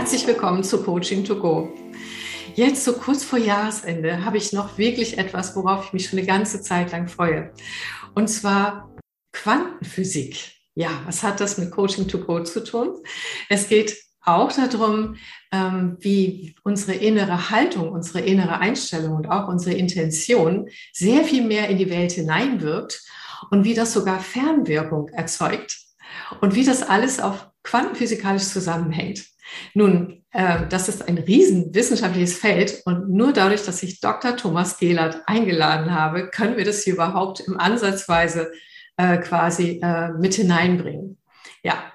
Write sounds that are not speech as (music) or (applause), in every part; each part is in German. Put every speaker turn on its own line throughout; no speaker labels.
Herzlich willkommen zu Coaching to Go. Jetzt so kurz vor Jahresende habe ich noch wirklich etwas, worauf ich mich schon eine ganze Zeit lang freue. Und zwar Quantenphysik. Ja, was hat das mit Coaching to Go zu tun? Es geht auch darum, ähm, wie unsere innere Haltung, unsere innere Einstellung und auch unsere Intention sehr viel mehr in die Welt hineinwirkt und wie das sogar Fernwirkung erzeugt und wie das alles auf quantenphysikalisch zusammenhängt. Nun, äh, das ist ein riesen wissenschaftliches Feld und nur dadurch, dass ich Dr. Thomas Gehlert eingeladen habe, können wir das hier überhaupt im Ansatzweise äh, quasi äh, mit hineinbringen. Ja,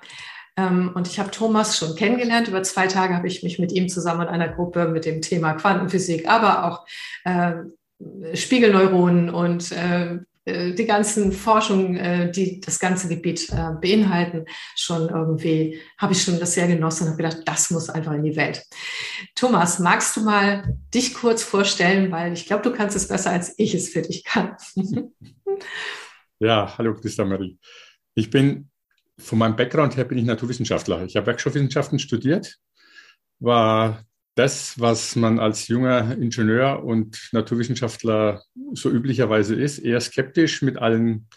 ähm, und ich habe Thomas schon kennengelernt. Über zwei Tage habe ich mich mit ihm zusammen in einer Gruppe mit dem Thema Quantenphysik, aber auch äh, Spiegelneuronen und äh, die ganzen Forschungen, äh, die das ganze Gebiet äh, beinhalten, schon irgendwie, habe ich schon das sehr genossen und habe gedacht, das muss einfach in die Welt. Thomas, magst du mal dich kurz vorstellen, weil ich glaube, du kannst es besser, als ich es für dich kann. (laughs)
ja, hallo Christa Marie. Ich bin von meinem Background her bin ich Naturwissenschaftler. Ich habe Werkstoffwissenschaften studiert, war das, was man als junger Ingenieur und Naturwissenschaftler so üblicherweise ist, eher skeptisch mit allen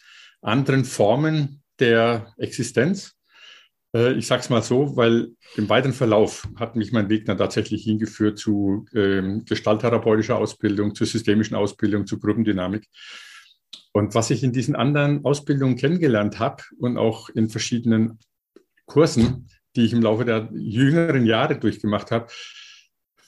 anderen Formen der Existenz. Äh, ich sage es mal so, weil im weiteren Verlauf hat mich mein Weg dann tatsächlich hingeführt zu ähm, gestalttherapeutischer Ausbildung, zur systemischen Ausbildung, zu Gruppendynamik. Und was ich in diesen anderen Ausbildungen kennengelernt habe und auch in verschiedenen Kursen, die ich im Laufe der jüngeren Jahre durchgemacht habe,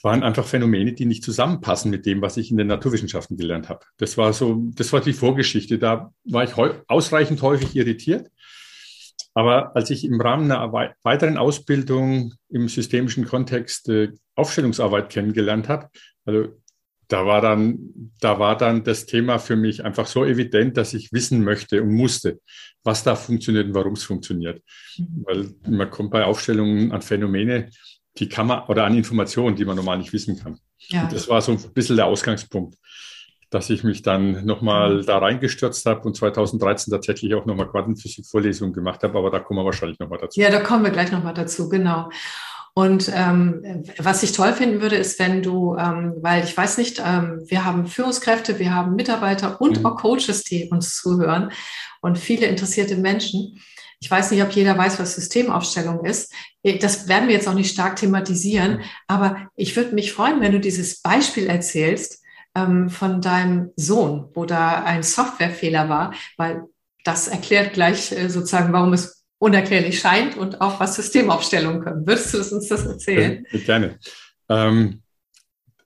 waren einfach Phänomene, die nicht zusammenpassen mit dem, was ich in den Naturwissenschaften gelernt habe. Das war so, das war die Vorgeschichte. Da war ich ausreichend häufig irritiert. Aber als ich im Rahmen einer weiteren Ausbildung im systemischen Kontext äh, Aufstellungsarbeit kennengelernt habe, also da war dann, da war dann das Thema für mich einfach so evident, dass ich wissen möchte und musste, was da funktioniert und warum es funktioniert. Mhm. Weil man kommt bei Aufstellungen an Phänomene, die kann man, oder an Informationen, die man normal nicht wissen kann. Ja. das war so ein bisschen der Ausgangspunkt, dass ich mich dann nochmal mhm. da reingestürzt habe und 2013 tatsächlich auch nochmal Quantenphysik-Vorlesungen gemacht habe, aber da kommen wir wahrscheinlich nochmal dazu.
Ja, da kommen wir gleich nochmal dazu, genau. Und ähm, was ich toll finden würde, ist, wenn du, ähm, weil ich weiß nicht, ähm, wir haben Führungskräfte, wir haben Mitarbeiter und mhm. auch Coaches, die uns zuhören und viele interessierte Menschen. Ich weiß nicht, ob jeder weiß, was Systemaufstellung ist. Das werden wir jetzt auch nicht stark thematisieren, aber ich würde mich freuen, wenn du dieses Beispiel erzählst ähm, von deinem Sohn, wo da ein Softwarefehler war, weil das erklärt gleich äh, sozusagen, warum es unerklärlich scheint und auch was Systemaufstellungen können. Würdest du uns das erzählen?
Gerne. Ähm,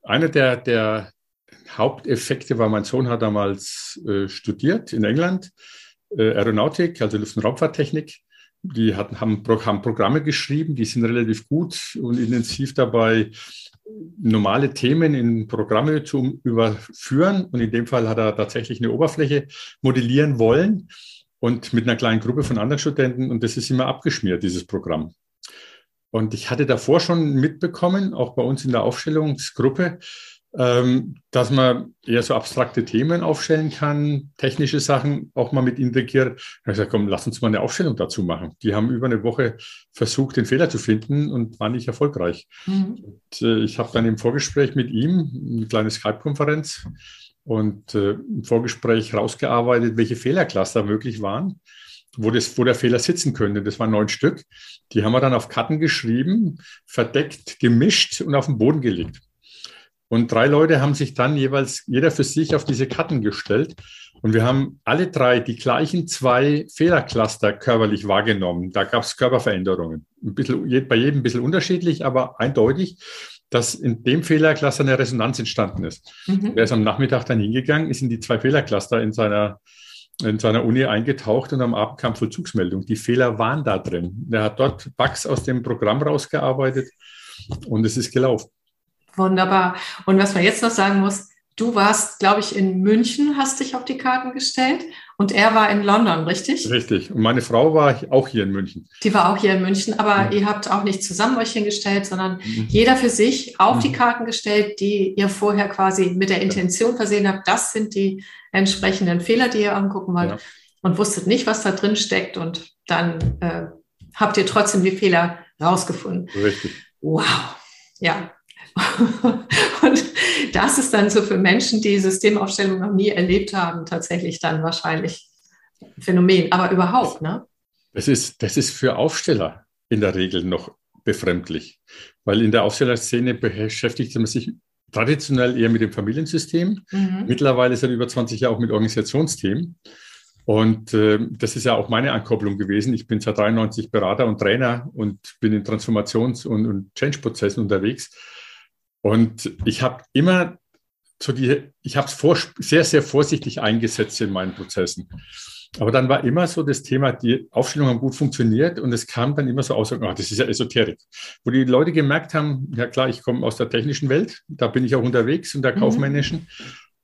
einer der, der Haupteffekte war, mein Sohn hat damals äh, studiert in England äh, Aeronautik, also Luft- und Raumfahrttechnik. Die hatten, haben, haben Programme geschrieben, die sind relativ gut und intensiv dabei, normale Themen in Programme zu überführen. Und in dem Fall hat er tatsächlich eine Oberfläche modellieren wollen und mit einer kleinen Gruppe von anderen Studenten. Und das ist immer abgeschmiert, dieses Programm. Und ich hatte davor schon mitbekommen, auch bei uns in der Aufstellungsgruppe, ähm, dass man eher so abstrakte Themen aufstellen kann, technische Sachen auch mal mit integriert. Ich habe gesagt, komm, lass uns mal eine Aufstellung dazu machen. Die haben über eine Woche versucht, den Fehler zu finden und waren nicht erfolgreich. Mhm. Und, äh, ich habe dann im Vorgespräch mit ihm eine kleine Skype-Konferenz und äh, im Vorgespräch rausgearbeitet, welche Fehlercluster möglich waren wo, das, wo der Fehler sitzen könnte. Das waren neun Stück. Die haben wir dann auf Karten geschrieben, verdeckt, gemischt und auf den Boden gelegt. Und drei Leute haben sich dann jeweils jeder für sich auf diese Karten gestellt. Und wir haben alle drei die gleichen zwei Fehlercluster körperlich wahrgenommen. Da gab es Körperveränderungen. Ein bisschen, bei jedem ein bisschen unterschiedlich, aber eindeutig, dass in dem Fehlercluster eine Resonanz entstanden ist. Mhm. Er ist am Nachmittag dann hingegangen, ist in die zwei Fehlercluster in seiner, in seiner Uni eingetaucht und am Abend kam Vollzugsmeldung. Die Fehler waren da drin. Er hat dort Bugs aus dem Programm rausgearbeitet und es ist gelaufen.
Wunderbar. Und was man jetzt noch sagen muss, du warst, glaube ich, in München, hast dich auf die Karten gestellt und er war in London, richtig?
Richtig. Und meine Frau war auch hier in München.
Die war auch hier in München, aber ja. ihr habt auch nicht zusammen euch hingestellt, sondern mhm. jeder für sich auf mhm. die Karten gestellt, die ihr vorher quasi mit der Intention versehen habt. Das sind die entsprechenden Fehler, die ihr angucken wollt ja. und wusstet nicht, was da drin steckt und dann äh, habt ihr trotzdem die Fehler rausgefunden.
Richtig.
wow, ja. (laughs) Und das ist dann so für Menschen, die Systemaufstellung noch nie erlebt haben, tatsächlich dann wahrscheinlich ein Phänomen, aber überhaupt, ne?
Das ist, das ist für Aufsteller in der Regel noch befremdlich, weil in der Aufstellerszene beschäftigt man sich traditionell eher mit dem Familiensystem, mhm. mittlerweile seit über 20 Jahren auch mit Organisationsthemen. Und äh, das ist ja auch meine Ankopplung gewesen. Ich bin seit 93 Berater und Trainer und bin in Transformations- und, und Change-Prozessen unterwegs. Und ich habe immer so die, ich habe es sehr, sehr vorsichtig eingesetzt in meinen Prozessen. Aber dann war immer so das Thema, die Aufstellungen haben gut funktioniert und es kam dann immer so aus, oh, das ist ja Esoterik. Wo die Leute gemerkt haben, ja klar, ich komme aus der technischen Welt, da bin ich auch unterwegs und der mhm.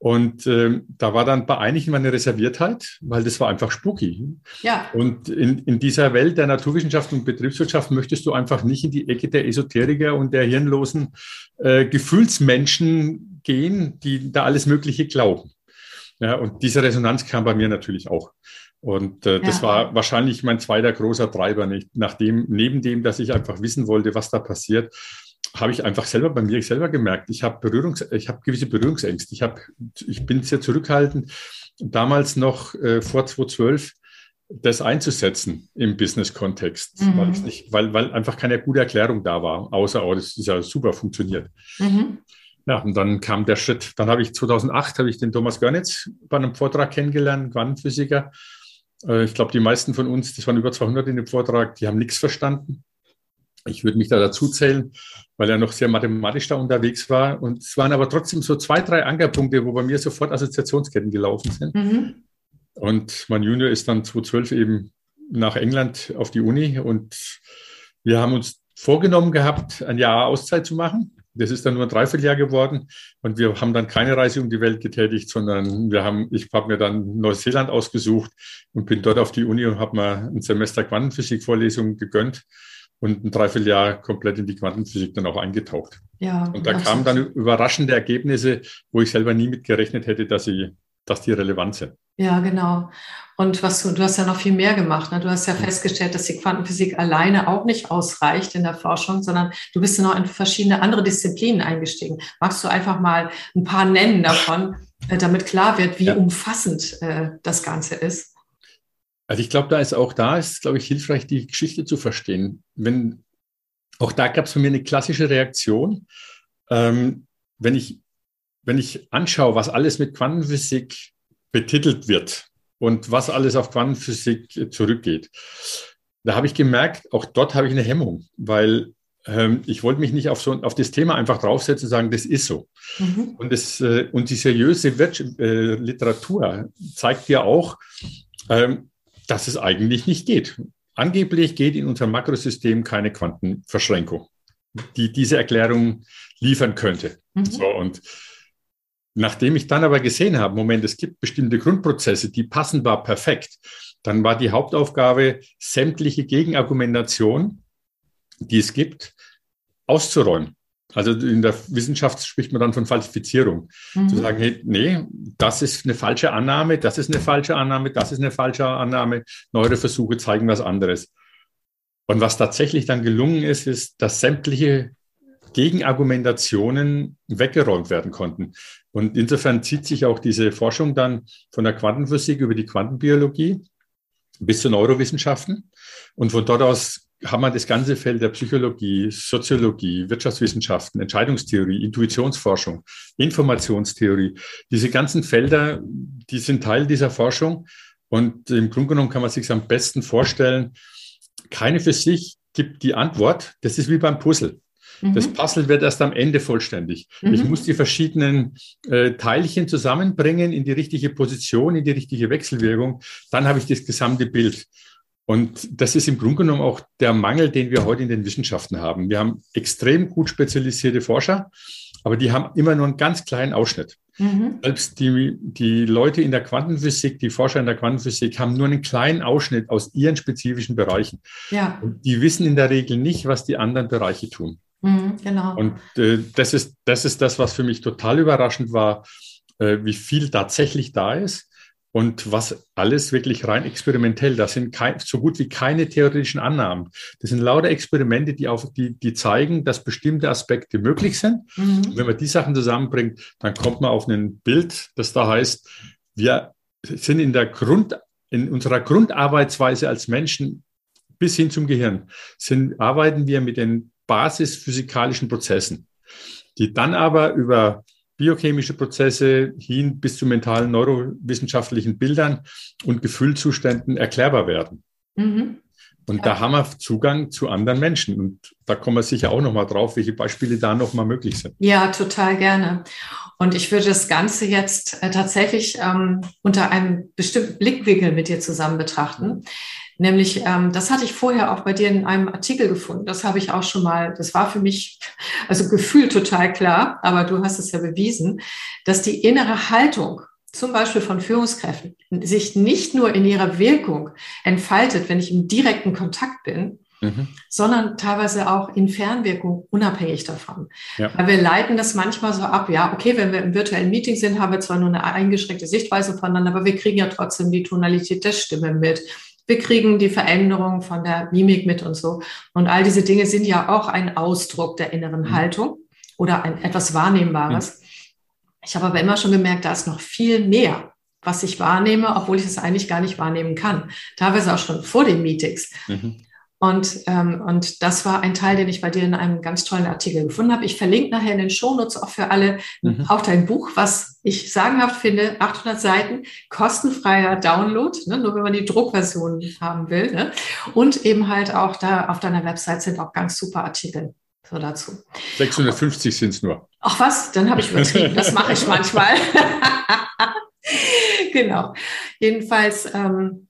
Und äh, da war dann bei einigen meine Reserviertheit, weil das war einfach spooky. Ja. Und in, in dieser Welt der Naturwissenschaft und Betriebswirtschaft möchtest du einfach nicht in die Ecke der Esoteriker und der hirnlosen äh, Gefühlsmenschen gehen, die da alles Mögliche glauben. Ja, und diese Resonanz kam bei mir natürlich auch. Und äh, das ja. war wahrscheinlich mein zweiter großer Treiber, nicht? Nachdem, neben dem, dass ich einfach wissen wollte, was da passiert, habe ich einfach selber bei mir selber gemerkt, ich habe Berührungs, ich habe gewisse Berührungsängste. Ich habe, ich bin sehr zurückhaltend, damals noch äh, vor 2012 das einzusetzen im Business-Kontext, mhm. weil, weil, weil einfach keine gute Erklärung da war, außer, oh, das ist ja super funktioniert. Mhm. Ja, und dann kam der Schritt. Dann habe ich 2008 habe ich den Thomas Görnitz bei einem Vortrag kennengelernt, Quantenphysiker. Äh, ich glaube, die meisten von uns, das waren über 200 in dem Vortrag, die haben nichts verstanden. Ich würde mich da dazu zählen, weil er noch sehr mathematisch da unterwegs war. Und es waren aber trotzdem so zwei, drei Ankerpunkte, wo bei mir sofort Assoziationsketten gelaufen sind. Mhm. Und mein Junior ist dann 2012 eben nach England auf die Uni und wir haben uns vorgenommen gehabt, ein Jahr Auszeit zu machen. Das ist dann nur ein Dreivierteljahr geworden und wir haben dann keine Reise um die Welt getätigt, sondern wir haben, ich habe mir dann Neuseeland ausgesucht und bin dort auf die Uni und habe mir ein Semester Quantenphysik-Vorlesungen gegönnt und ein Dreivierteljahr komplett in die Quantenphysik dann auch eingetaucht. Ja, und da kamen dann überraschende Ergebnisse, wo ich selber nie mit gerechnet hätte, dass, sie, dass die relevant sind.
Ja, genau. Und was du, du hast ja noch viel mehr gemacht. Ne? Du hast ja festgestellt, dass die Quantenphysik alleine auch nicht ausreicht in der Forschung, sondern du bist ja noch in verschiedene andere Disziplinen eingestiegen. Magst du einfach mal ein paar nennen davon, äh, damit klar wird, wie ja. umfassend äh, das Ganze ist?
Also ich glaube, da ist auch da ist, glaube ich, hilfreich, die Geschichte zu verstehen. Wenn auch da gab es von mir eine klassische Reaktion, ähm, wenn ich wenn ich anschaue, was alles mit Quantenphysik betitelt wird und was alles auf Quantenphysik zurückgeht, da habe ich gemerkt, auch dort habe ich eine Hemmung, weil ähm, ich wollte mich nicht auf so auf das Thema einfach draufsetzen und sagen, das ist so. Mhm. Und, das, äh, und die seriöse Wirtschaft, äh, Literatur zeigt ja auch, ähm, dass es eigentlich nicht geht. Angeblich geht in unserem Makrosystem keine Quantenverschränkung, die diese Erklärung liefern könnte. Mhm. So, und nachdem ich dann aber gesehen habe, Moment, es gibt bestimmte Grundprozesse, die passen war perfekt, dann war die Hauptaufgabe, sämtliche Gegenargumentation, die es gibt, auszuräumen. Also in der Wissenschaft spricht man dann von Falsifizierung. Mhm. Zu sagen, hey, nee, das ist eine falsche Annahme, das ist eine falsche Annahme, das ist eine falsche Annahme. Neuere Versuche zeigen was anderes. Und was tatsächlich dann gelungen ist, ist, dass sämtliche Gegenargumentationen weggeräumt werden konnten. Und insofern zieht sich auch diese Forschung dann von der Quantenphysik über die Quantenbiologie bis zu Neurowissenschaften. Und von dort aus haben wir das ganze Feld der Psychologie, Soziologie, Wirtschaftswissenschaften, Entscheidungstheorie, Intuitionsforschung, Informationstheorie. Diese ganzen Felder, die sind Teil dieser Forschung. Und im Grunde genommen kann man sich am besten vorstellen, keine für sich gibt die Antwort. Das ist wie beim Puzzle. Mhm. Das Puzzle wird erst am Ende vollständig. Mhm. Ich muss die verschiedenen äh, Teilchen zusammenbringen in die richtige Position, in die richtige Wechselwirkung. Dann habe ich das gesamte Bild. Und das ist im Grunde genommen auch der Mangel, den wir heute in den Wissenschaften haben. Wir haben extrem gut spezialisierte Forscher, aber die haben immer nur einen ganz kleinen Ausschnitt. Mhm. Selbst die, die Leute in der Quantenphysik, die Forscher in der Quantenphysik haben nur einen kleinen Ausschnitt aus ihren spezifischen Bereichen. Ja. Und die wissen in der Regel nicht, was die anderen Bereiche tun. Mhm, genau. Und äh, das, ist, das ist das, was für mich total überraschend war, äh, wie viel tatsächlich da ist Und was alles wirklich rein experimentell. Das sind kein, so gut wie keine theoretischen Annahmen. Das sind lauter Experimente, die, auf, die, die zeigen, dass bestimmte Aspekte möglich sind. Mhm. Wenn man die Sachen zusammenbringt, dann kommt man auf ein Bild, das da heißt, wir sind in der Grund, in unserer Grundarbeitsweise als Menschen bis hin zum Gehirn, sind, arbeiten wir mit den basisphysikalischen Prozessen, die dann aber über biochemische Prozesse hin bis zu mentalen neurowissenschaftlichen Bildern und Gefühlzuständen erklärbar werden. Mhm. Und da haben wir Zugang zu anderen Menschen. Und da kommen wir sicher auch nochmal drauf, welche Beispiele da nochmal möglich sind.
Ja, total gerne. Und ich würde das Ganze jetzt äh, tatsächlich ähm, unter einem bestimmten Blickwinkel mit dir zusammen betrachten. Nämlich, ähm, das hatte ich vorher auch bei dir in einem Artikel gefunden. Das habe ich auch schon mal, das war für mich, (laughs) also gefühlt total klar, aber du hast es ja bewiesen, dass die innere Haltung zum Beispiel von Führungskräften sich nicht nur in ihrer Wirkung entfaltet, wenn ich im direkten Kontakt bin, mhm. sondern teilweise auch in Fernwirkung unabhängig davon. Ja. Weil wir leiten das manchmal so ab, ja, okay, wenn wir im virtuellen Meeting sind, haben wir zwar nur eine eingeschränkte Sichtweise voneinander, aber wir kriegen ja trotzdem die Tonalität der Stimme mit wir kriegen die Veränderung von der Mimik mit und so. Und all diese Dinge sind ja auch ein Ausdruck der inneren mhm. Haltung oder ein etwas Wahrnehmbares. Mhm. Ich habe aber immer schon gemerkt, da ist noch viel mehr, was ich wahrnehme, obwohl ich es eigentlich gar nicht wahrnehmen kann. Teilweise auch schon vor den Meetings. Mhm. Und, ähm, und das war ein Teil, den ich bei dir in einem ganz tollen Artikel gefunden habe. Ich verlinke nachher in den Shownotes auch für alle mhm. auch dein Buch, was ich sagenhaft finde, 800 Seiten, kostenfreier Download, ne, nur wenn man die Druckversion haben will. Ne? Und eben halt auch da auf deiner Website sind auch ganz super Artikel so dazu.
650 sind es nur.
Ach was, dann habe ich übertrieben. Das mache ich manchmal. (laughs) genau. Jedenfalls. Ähm,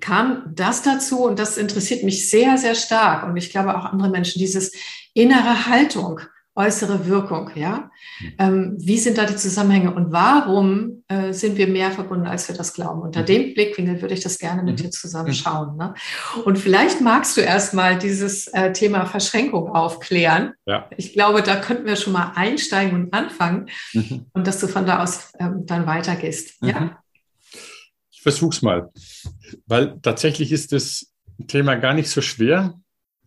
kam das dazu und das interessiert mich sehr, sehr stark und ich glaube auch andere Menschen, dieses innere Haltung, äußere Wirkung, ja. Mhm. Ähm, wie sind da die Zusammenhänge und warum äh, sind wir mehr verbunden, als wir das glauben? Unter mhm. dem Blickwinkel würde ich das gerne mit mhm. dir zusammen schauen. Ne? Und vielleicht magst du erstmal dieses äh, Thema Verschränkung aufklären. Ja. Ich glaube, da könnten wir schon mal einsteigen und anfangen mhm. und dass du von da aus ähm, dann weitergehst. Mhm. Ja.
Ich versuch's mal, weil tatsächlich ist das Thema gar nicht so schwer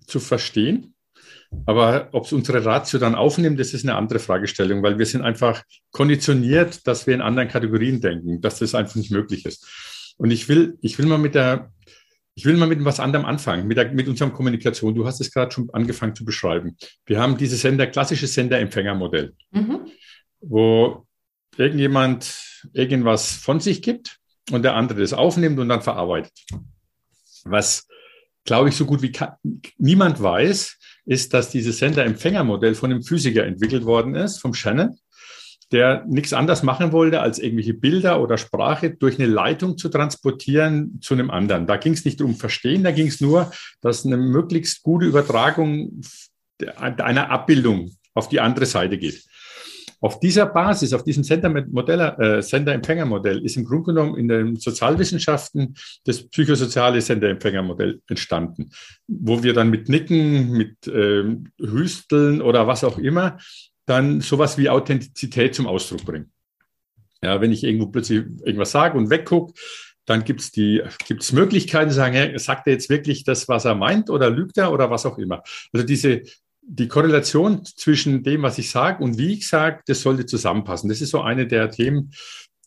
zu verstehen. Aber ob es unsere Ratio dann aufnimmt, das ist eine andere Fragestellung, weil wir sind einfach konditioniert, dass wir in anderen Kategorien denken, dass das einfach nicht möglich ist. Und ich will, ich will mal mit der, ich will mal mit was anderem anfangen, mit, der, mit unserem Kommunikation. Du hast es gerade schon angefangen zu beschreiben. Wir haben dieses Sender, klassisches Sender-Empfänger-Modell, mhm. wo irgendjemand irgendwas von sich gibt und der andere das aufnimmt und dann verarbeitet. Was, glaube ich, so gut wie niemand weiß, ist, dass dieses Sender-Empfänger-Modell von einem Physiker entwickelt worden ist, vom Shannon, der nichts anderes machen wollte, als irgendwelche Bilder oder Sprache durch eine Leitung zu transportieren zu einem anderen. Da ging es nicht um Verstehen, da ging es nur, dass eine möglichst gute Übertragung einer Abbildung auf die andere Seite geht. Auf dieser Basis, auf diesem Sender-Empfänger-Modell Sender ist im Grunde genommen in den Sozialwissenschaften das psychosoziale Sender-Empfänger-Modell entstanden, wo wir dann mit Nicken, mit äh, Hüsteln oder was auch immer dann sowas wie Authentizität zum Ausdruck bringen. Ja, wenn ich irgendwo plötzlich irgendwas sage und weggucke, dann gibt es gibt's Möglichkeiten zu sagen, ja, sagt er jetzt wirklich das, was er meint oder lügt er oder was auch immer. Also diese die Korrelation zwischen dem, was ich sage und wie ich sage, das sollte zusammenpassen. Das ist so eine der Themen,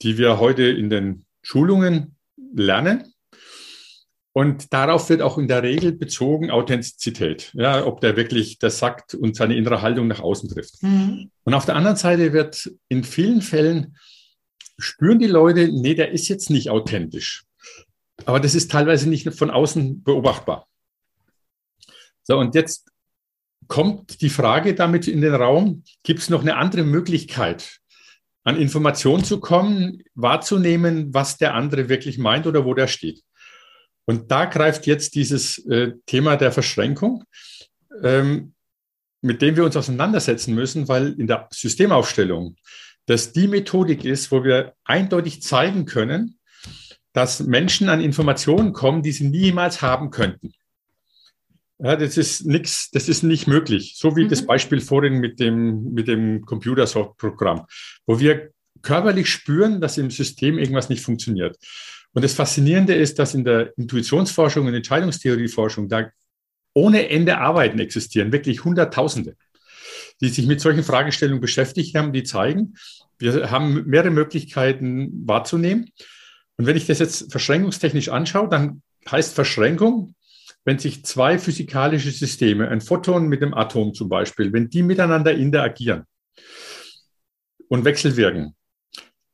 die wir heute in den Schulungen lernen. Und darauf wird auch in der Regel bezogen Authentizität, ja, ob der wirklich das sagt und seine innere Haltung nach außen trifft. Mhm. Und auf der anderen Seite wird in vielen Fällen spüren die Leute, nee, der ist jetzt nicht authentisch. Aber das ist teilweise nicht von außen beobachtbar. So, und jetzt kommt die Frage damit in den Raum, gibt es noch eine andere Möglichkeit, an Informationen zu kommen, wahrzunehmen, was der andere wirklich meint oder wo der steht. Und da greift jetzt dieses äh, Thema der Verschränkung, ähm, mit dem wir uns auseinandersetzen müssen, weil in der Systemaufstellung das die Methodik ist, wo wir eindeutig zeigen können, dass Menschen an Informationen kommen, die sie niemals haben könnten. Ja, das ist nichts, das ist nicht möglich. So wie mhm. das Beispiel vorhin mit dem, mit dem Computersoft-Programm, wo wir körperlich spüren, dass im System irgendwas nicht funktioniert. Und das Faszinierende ist, dass in der Intuitionsforschung und Entscheidungstheorieforschung da ohne Ende Arbeiten existieren, wirklich Hunderttausende, die sich mit solchen Fragestellungen beschäftigt haben, die zeigen, wir haben mehrere Möglichkeiten wahrzunehmen. Und wenn ich das jetzt verschränkungstechnisch anschaue, dann heißt Verschränkung, wenn sich zwei physikalische Systeme, ein Photon mit einem Atom zum Beispiel, wenn die miteinander interagieren und wechselwirken,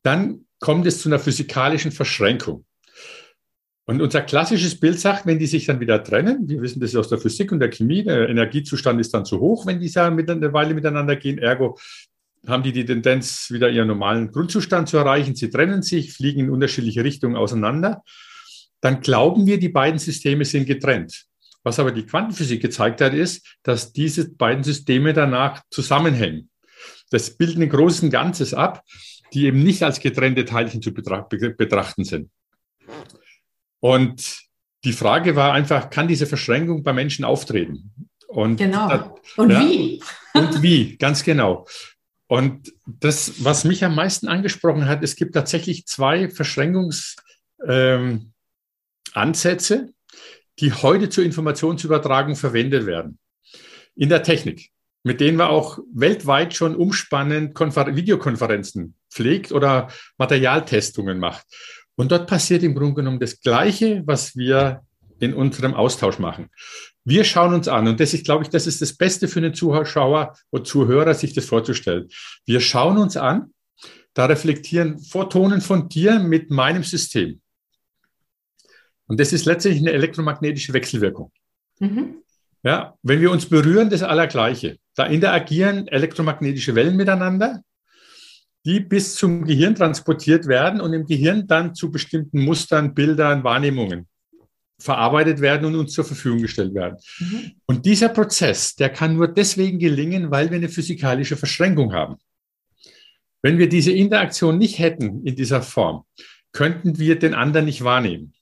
dann kommt es zu einer physikalischen Verschränkung. Und unser klassisches Bild sagt, wenn die sich dann wieder trennen, wir wissen das aus der Physik und der Chemie, der Energiezustand ist dann zu hoch, wenn die eine Weile miteinander gehen. Ergo haben die die Tendenz, wieder ihren normalen Grundzustand zu erreichen. Sie trennen sich, fliegen in unterschiedliche Richtungen auseinander. Dann glauben wir, die beiden Systeme sind getrennt. Was aber die Quantenphysik gezeigt hat, ist, dass diese beiden Systeme danach zusammenhängen. Das bilden ein großes Ganzes ab, die eben nicht als getrennte Teilchen zu betrachten sind. Und die Frage war einfach, kann diese Verschränkung bei Menschen auftreten?
Und genau. Das, und ja, wie? (laughs)
Und wie, ganz genau. Und das, was mich am meisten angesprochen hat, es gibt tatsächlich zwei Verschränkungsansätze, ähm, die heute zur Informationsübertragung verwendet werden. In der Technik, mit denen wir auch weltweit schon umspannend Konfer Videokonferenzen pflegt oder Materialtestungen macht. Und dort passiert im Grunde genommen das Gleiche, was wir in unserem Austausch machen. Wir schauen uns an, und das ist, glaube ich, das ist das Beste für einen Zuschauer oder Zuhörer, sich das vorzustellen. Wir schauen uns an, da reflektieren Photonen von dir mit meinem System. Und das ist letztlich eine elektromagnetische Wechselwirkung. Mhm. Ja, wenn wir uns berühren, das Allergleiche. Da interagieren elektromagnetische Wellen miteinander die bis zum Gehirn transportiert werden und im Gehirn dann zu bestimmten Mustern, Bildern, Wahrnehmungen verarbeitet werden und uns zur Verfügung gestellt werden. Mhm. Und dieser Prozess, der kann nur deswegen gelingen, weil wir eine physikalische Verschränkung haben. Wenn wir diese Interaktion nicht hätten in dieser Form, könnten wir den anderen nicht wahrnehmen.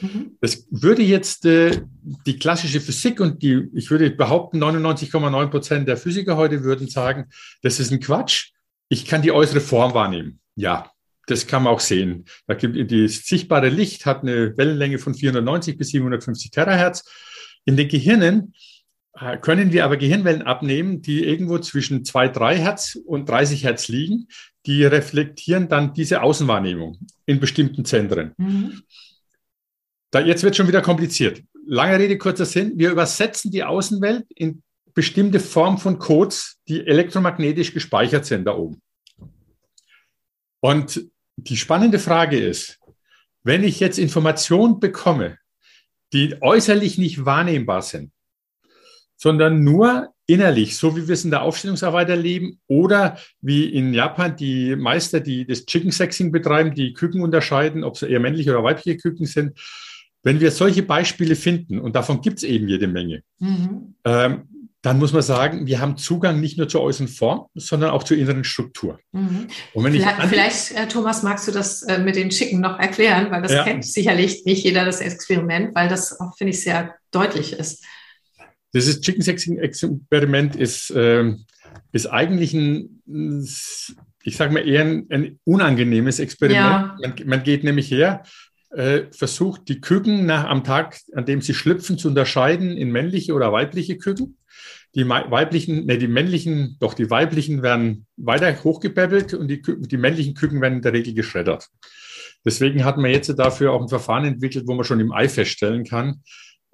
Mhm. Das würde jetzt äh, die klassische Physik und die, ich würde behaupten, 99,9 Prozent der Physiker heute würden sagen, das ist ein Quatsch ich kann die äußere Form wahrnehmen. Ja, das kann man auch sehen. Da gibt, die sichtbare Licht hat eine Wellenlänge von 490 bis 750 Terahertz. In den Gehirnen äh, können wir aber Gehirnwellen abnehmen, die irgendwo zwischen 2, 3 Hertz und 30 Hertz liegen. Die reflektieren dann diese Außenwahrnehmung in bestimmten Zentren. Mhm. Da, jetzt wird schon wieder kompliziert. Lange Rede, kurzer Sinn. Wir übersetzen die Außenwelt in bestimmte Form von Codes, die elektromagnetisch gespeichert sind da oben. Und die spannende Frage ist, wenn ich jetzt Informationen bekomme, die äußerlich nicht wahrnehmbar sind, sondern nur innerlich, so wie wir es in der Aufstellungsarbeit erleben oder wie in Japan die Meister, die das Chicken Sexing betreiben, die Küken unterscheiden, ob sie eher männliche oder weibliche Küken sind. Wenn wir solche Beispiele finden, und davon gibt es eben jede Menge, mhm. ähm, dann muss man sagen, wir haben Zugang nicht nur zur äußeren Form, sondern auch zur inneren Struktur.
Mhm. vielleicht, vielleicht äh, Thomas, magst du das äh, mit den Chicken noch erklären, weil das ja. kennt sicherlich nicht jeder, das Experiment, weil das auch, finde ich, sehr deutlich ist.
Dieses Chicken Sexing Experiment ist, äh, ist eigentlich ein, ich sage mal, eher ein, ein unangenehmes Experiment. Ja. Man, man geht nämlich her, versucht, die Küken nach, am Tag, an dem sie schlüpfen, zu unterscheiden in männliche oder weibliche Küken. Die weiblichen, ne, die männlichen, doch die weiblichen werden weiter hochgepäppelt und die, die männlichen Küken werden in der Regel geschreddert. Deswegen hat man jetzt dafür auch ein Verfahren entwickelt, wo man schon im Ei feststellen kann,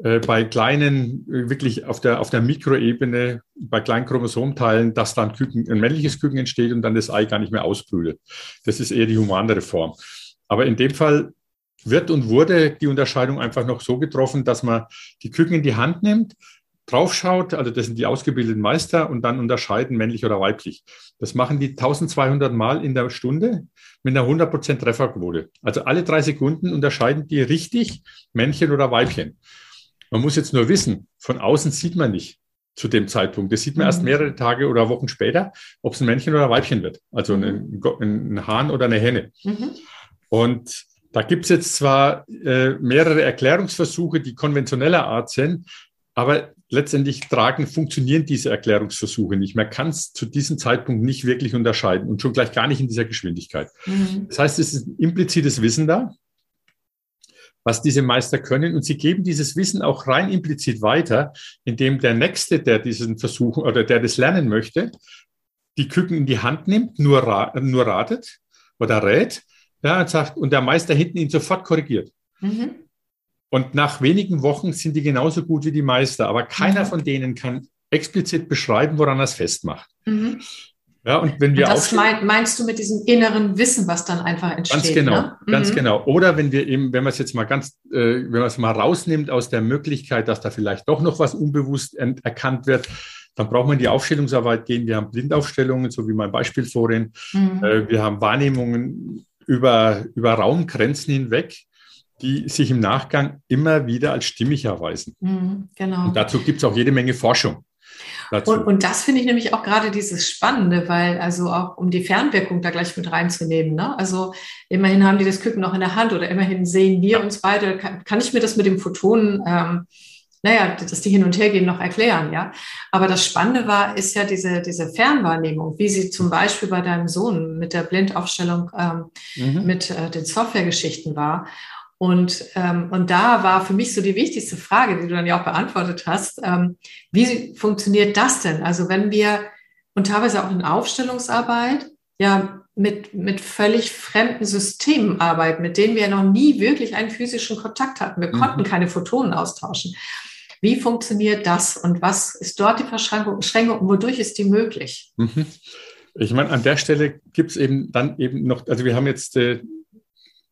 äh, bei kleinen, äh, wirklich auf der, auf der Mikroebene, bei kleinen Chromosomteilen, dass dann Küken, ein männliches Küken entsteht und dann das Ei gar nicht mehr ausbrütet. Das ist eher die humanere Form. Aber in dem Fall wird und wurde die Unterscheidung einfach noch so getroffen, dass man die Küken in die Hand nimmt, draufschaut, also das sind die ausgebildeten Meister und dann unterscheiden männlich oder weiblich. Das machen die 1200 Mal in der Stunde mit einer 100% Trefferquote. Also alle drei Sekunden unterscheiden die richtig Männchen oder Weibchen. Man muss jetzt nur wissen, von außen sieht man nicht zu dem Zeitpunkt. Das sieht man mhm. erst mehrere Tage oder Wochen später, ob es ein Männchen oder ein Weibchen wird. Also ein, ein Hahn oder eine Henne. Mhm. Und da gibt es jetzt zwar äh, mehrere Erklärungsversuche, die konventioneller Art sind, aber letztendlich tragen, funktionieren diese Erklärungsversuche nicht. Man kann es zu diesem Zeitpunkt nicht wirklich unterscheiden und schon gleich gar nicht in dieser Geschwindigkeit. Mhm. Das heißt, es ist ein implizites Wissen da, was diese Meister können und sie geben dieses Wissen auch rein implizit weiter, indem der Nächste, der diesen Versuch oder der das lernen möchte, die Küken in die Hand nimmt, nur, ra nur ratet oder rät, ja, und sagt, und der Meister hinten ihn sofort korrigiert. Mhm. Und nach wenigen Wochen sind die genauso gut wie die Meister, aber keiner mhm. von denen kann explizit beschreiben, woran er es festmacht. Mhm.
Ja, und wenn wir und das mein, meinst du mit diesem inneren Wissen, was dann einfach entsteht?
Ganz genau, ne? ganz mhm. genau. Oder wenn wir eben, wenn man es jetzt mal ganz, äh, wenn man es mal rausnimmt aus der Möglichkeit, dass da vielleicht doch noch was unbewusst erkannt wird, dann braucht man in die Aufstellungsarbeit gehen. Wir haben Blindaufstellungen, so wie mein Beispiel vorhin. Mhm. Äh, wir haben Wahrnehmungen über, über Raumgrenzen hinweg die sich im Nachgang immer wieder als stimmig erweisen. Mhm, genau. Und dazu gibt es auch jede Menge Forschung.
Und, und, das finde ich nämlich auch gerade dieses Spannende, weil also auch um die Fernwirkung da gleich mit reinzunehmen. Ne? Also immerhin haben die das Küken noch in der Hand oder immerhin sehen wir uns beide. Kann, kann ich mir das mit dem Photonen, ähm, naja, dass die hin und her gehen, noch erklären, ja. Aber das Spannende war, ist ja diese, diese Fernwahrnehmung, wie sie zum Beispiel bei deinem Sohn mit der Blindaufstellung ähm, mhm. mit äh, den Softwaregeschichten war. Und, ähm, und da war für mich so die wichtigste Frage, die du dann ja auch beantwortet hast, ähm, wie funktioniert das denn? Also wenn wir und teilweise auch in Aufstellungsarbeit ja mit, mit völlig fremden Systemen arbeiten, mit denen wir noch nie wirklich einen physischen Kontakt hatten. Wir mhm. konnten keine Photonen austauschen. Wie funktioniert das und was ist dort die Verschränkung und wodurch ist die möglich? Mhm.
Ich meine, an der Stelle gibt es eben dann eben noch, also wir haben jetzt äh,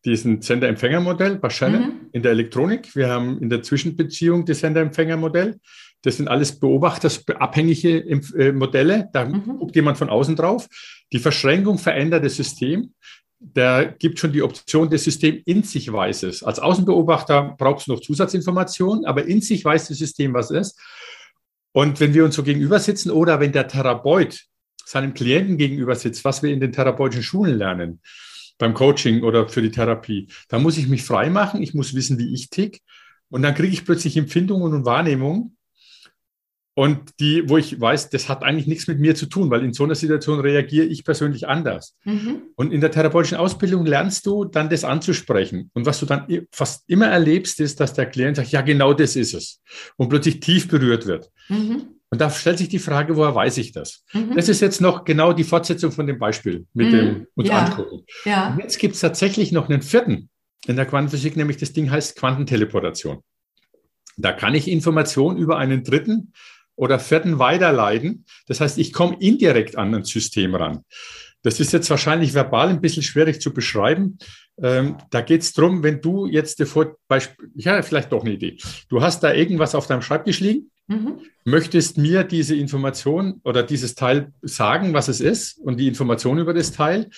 diesen Sender-Empfänger-Modell bei Shannon mhm. in der Elektronik. Wir haben in der Zwischenbeziehung das Sender-Empfänger-Modell. Das sind alles beobachtersabhängige äh, Modelle. Da mhm. guckt jemand von außen drauf. Die Verschränkung verändert das System. Da gibt schon die Option, das System in sich weiß es. Als Außenbeobachter braucht es noch Zusatzinformationen, aber in sich weiß das System, was es ist. Und wenn wir uns so gegenüber sitzen oder wenn der Therapeut seinem Klienten gegenüber sitzt, was wir in den therapeutischen Schulen lernen, beim Coaching oder für die Therapie. Da muss ich mich frei machen, ich muss wissen, wie ich tick. Und dann kriege ich plötzlich Empfindungen und Wahrnehmungen. Und die, wo ich weiß, das hat eigentlich nichts mit mir zu tun, weil in so einer Situation reagiere ich persönlich anders. Mhm. Und in der therapeutischen Ausbildung lernst du dann das anzusprechen. Und was du dann fast immer erlebst, ist, dass der Klient sagt, ja, genau das ist es. Und plötzlich tief berührt wird. Mhm. Und da stellt sich die Frage, woher weiß ich das? Mhm. Das ist jetzt noch genau die Fortsetzung von dem Beispiel, mit mhm. dem uns ja. angucken. Ja. Jetzt gibt es tatsächlich noch einen vierten in der Quantenphysik, nämlich das Ding heißt Quantenteleportation. Da kann ich Informationen über einen dritten oder vierten weiterleiten. Das heißt, ich komme indirekt an ein System ran. Das ist jetzt wahrscheinlich verbal ein bisschen schwierig zu beschreiben. Ähm, da geht es darum, wenn du jetzt vor Beispiel, ja, vielleicht doch eine Idee. Du hast da irgendwas auf deinem Schreibtisch liegen Mhm. Möchtest mir diese Information oder dieses Teil sagen, was es ist und die Information über das Teil?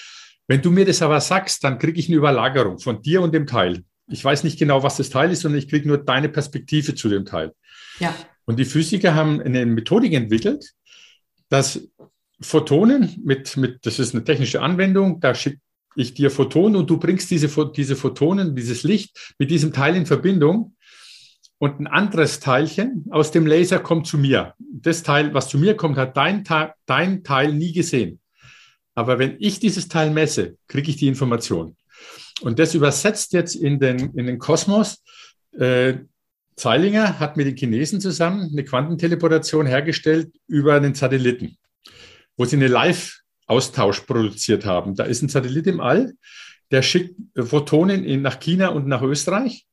Wenn du mir das aber sagst, dann kriege ich eine Überlagerung von dir und dem Teil. Ich weiß nicht genau, was das Teil ist, sondern ich kriege nur deine Perspektive zu dem Teil. Ja. Und die Physiker haben eine Methodik entwickelt, dass Photonen mit, mit, das ist eine technische Anwendung, da schicke ich dir Photonen und du bringst diese, diese Photonen, dieses Licht mit diesem Teil in Verbindung und ein anderes Teilchen aus dem Laser kommt zu mir. Das Teil, was zu mir kommt, hat dein, dein Teil nie gesehen. Aber wenn ich dieses Teil messe, kriege ich die Information. Und das übersetzt jetzt in den, in den Kosmos. Äh, Zeilinger hat mit den Chinesen zusammen eine Quantenteleportation hergestellt über einen Satelliten, wo sie eine Live-Austausch produziert haben. Da ist ein Satellit im All, der schickt Photonen in, nach China und nach Österreich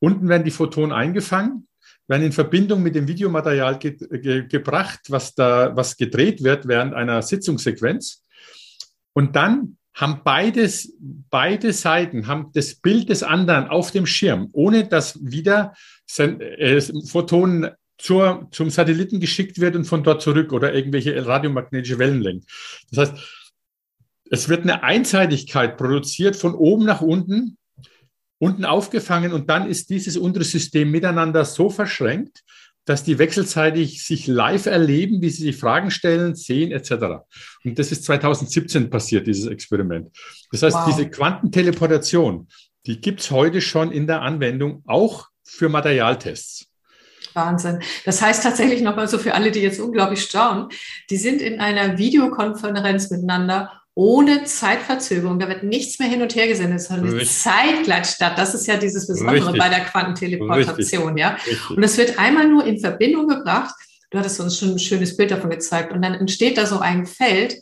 Unten werden die Photonen eingefangen, werden in Verbindung mit dem Videomaterial ge ge gebracht, was da, was gedreht wird während einer Sitzungssequenz. Und dann haben beides, beide Seiten haben das Bild des anderen auf dem Schirm, ohne dass wieder äh, Photonen zur, zum Satelliten geschickt wird und von dort zurück oder irgendwelche radiomagnetische Wellenlängen. Das heißt, es wird eine Einseitigkeit produziert von oben nach unten unten aufgefangen und dann ist dieses untere System miteinander so verschränkt, dass die wechselseitig sich live erleben, wie sie sich Fragen stellen, sehen etc. Und das ist 2017 passiert, dieses Experiment. Das heißt, wow. diese Quantenteleportation, die gibt es heute schon in der Anwendung, auch für Materialtests.
Wahnsinn. Das heißt tatsächlich nochmal so für alle, die jetzt unglaublich staunen, die sind in einer Videokonferenz miteinander ohne Zeitverzögerung. Da wird nichts mehr hin und her gesendet, sondern Richtig. zeitgleich statt. Das ist ja dieses Besondere Richtig. bei der Quantenteleportation, Richtig. ja. Und es wird einmal nur in Verbindung gebracht. Du hattest uns schon ein schönes Bild davon gezeigt. Und dann entsteht da so ein Feld.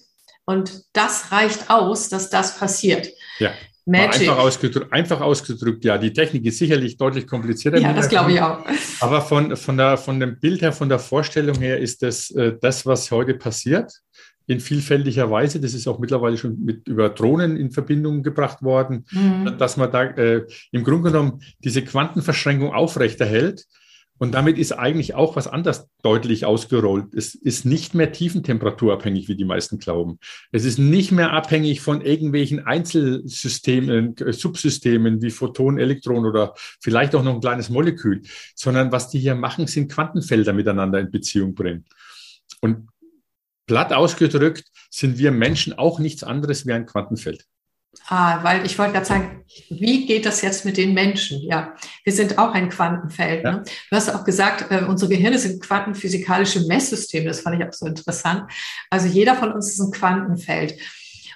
Und das reicht aus, dass das passiert.
Ja. Einfach ausgedrückt, einfach ausgedrückt, ja. Die Technik ist sicherlich deutlich komplizierter.
Ja, das glaube ich auch.
Aber von, von, der, von dem Bild her, von der Vorstellung her ist das äh, das, was heute passiert in vielfältiger Weise. Das ist auch mittlerweile schon mit über Drohnen in Verbindung gebracht worden, mhm. dass man da äh, im Grunde genommen diese Quantenverschränkung aufrechterhält. Und damit ist eigentlich auch was anderes deutlich ausgerollt. Es ist nicht mehr tiefentemperaturabhängig, wie die meisten glauben. Es ist nicht mehr abhängig von irgendwelchen Einzelsystemen, äh, Subsystemen wie Photonen, Elektronen oder vielleicht auch noch ein kleines Molekül, sondern was die hier machen, sind Quantenfelder miteinander in Beziehung bringen. Und Platt ausgedrückt sind wir Menschen auch nichts anderes wie ein Quantenfeld.
Ah, weil ich wollte gerade sagen, wie geht das jetzt mit den Menschen? Ja, wir sind auch ein Quantenfeld. Ja. Ne? Du hast auch gesagt, äh, unsere Gehirne sind quantenphysikalische Messsysteme. Das fand ich auch so interessant. Also jeder von uns ist ein Quantenfeld.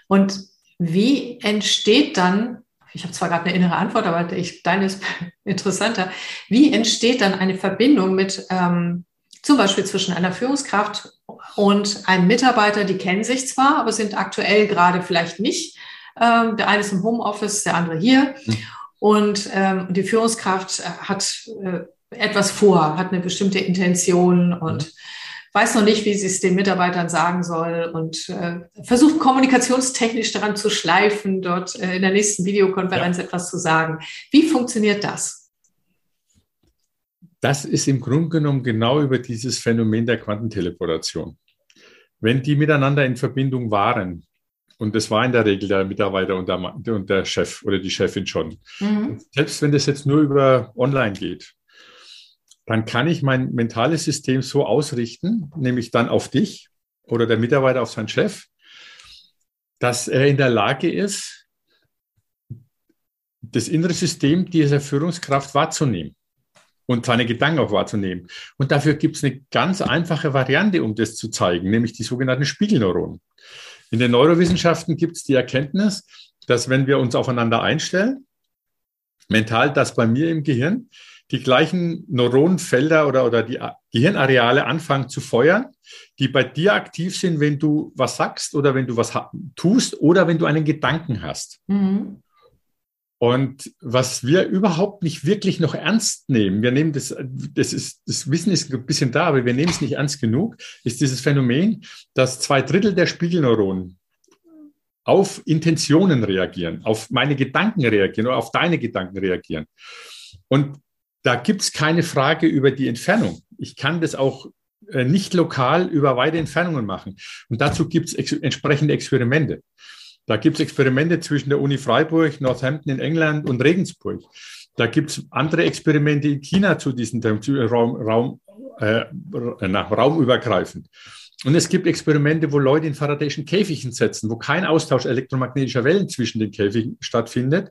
Und wie entsteht dann, ich habe zwar gerade eine innere Antwort, aber ich, deine ist (laughs) interessanter, wie entsteht dann eine Verbindung mit ähm, zum Beispiel zwischen einer Führungskraft und einem Mitarbeiter, die kennen sich zwar, aber sind aktuell gerade vielleicht nicht. Ähm, der eine ist im Homeoffice, der andere hier. Mhm. Und ähm, die Führungskraft äh, hat äh, etwas vor, hat eine bestimmte Intention und mhm. weiß noch nicht, wie sie es den Mitarbeitern sagen soll und äh, versucht kommunikationstechnisch daran zu schleifen, dort äh, in der nächsten Videokonferenz ja. etwas zu sagen. Wie funktioniert das?
Das ist im Grunde genommen genau über dieses Phänomen der Quantenteleportation. Wenn die miteinander in Verbindung waren, und das war in der Regel der Mitarbeiter und der, und der Chef oder die Chefin schon, mhm. selbst wenn das jetzt nur über online geht, dann kann ich mein mentales System so ausrichten, nämlich dann auf dich oder der Mitarbeiter auf seinen Chef, dass er in der Lage ist, das innere System dieser Führungskraft wahrzunehmen und seine Gedanken auch wahrzunehmen. Und dafür gibt es eine ganz einfache Variante, um das zu zeigen, nämlich die sogenannten Spiegelneuronen. In den Neurowissenschaften gibt es die Erkenntnis, dass wenn wir uns aufeinander einstellen, mental, dass bei mir im Gehirn die gleichen Neuronenfelder oder, oder die Gehirnareale anfangen zu feuern, die bei dir aktiv sind, wenn du was sagst oder wenn du was tust oder wenn du einen Gedanken hast. Mhm. Und was wir überhaupt nicht wirklich noch ernst nehmen, wir nehmen das, das ist, das Wissen ist ein bisschen da, aber wir nehmen es nicht ernst genug, ist dieses Phänomen, dass zwei Drittel der Spiegelneuronen auf Intentionen reagieren, auf meine Gedanken reagieren oder auf deine Gedanken reagieren. Und da gibt es keine Frage über die Entfernung. Ich kann das auch äh, nicht lokal über weite Entfernungen machen. Und dazu gibt es ex entsprechende Experimente. Da gibt es Experimente zwischen der Uni Freiburg, Northampton in England und Regensburg. Da gibt es andere Experimente in China zu diesem Raum, Raum, äh, nach, raumübergreifend. Und es gibt Experimente, wo Leute in Faradayschen Käfigen setzen, wo kein Austausch elektromagnetischer Wellen zwischen den Käfigen stattfindet.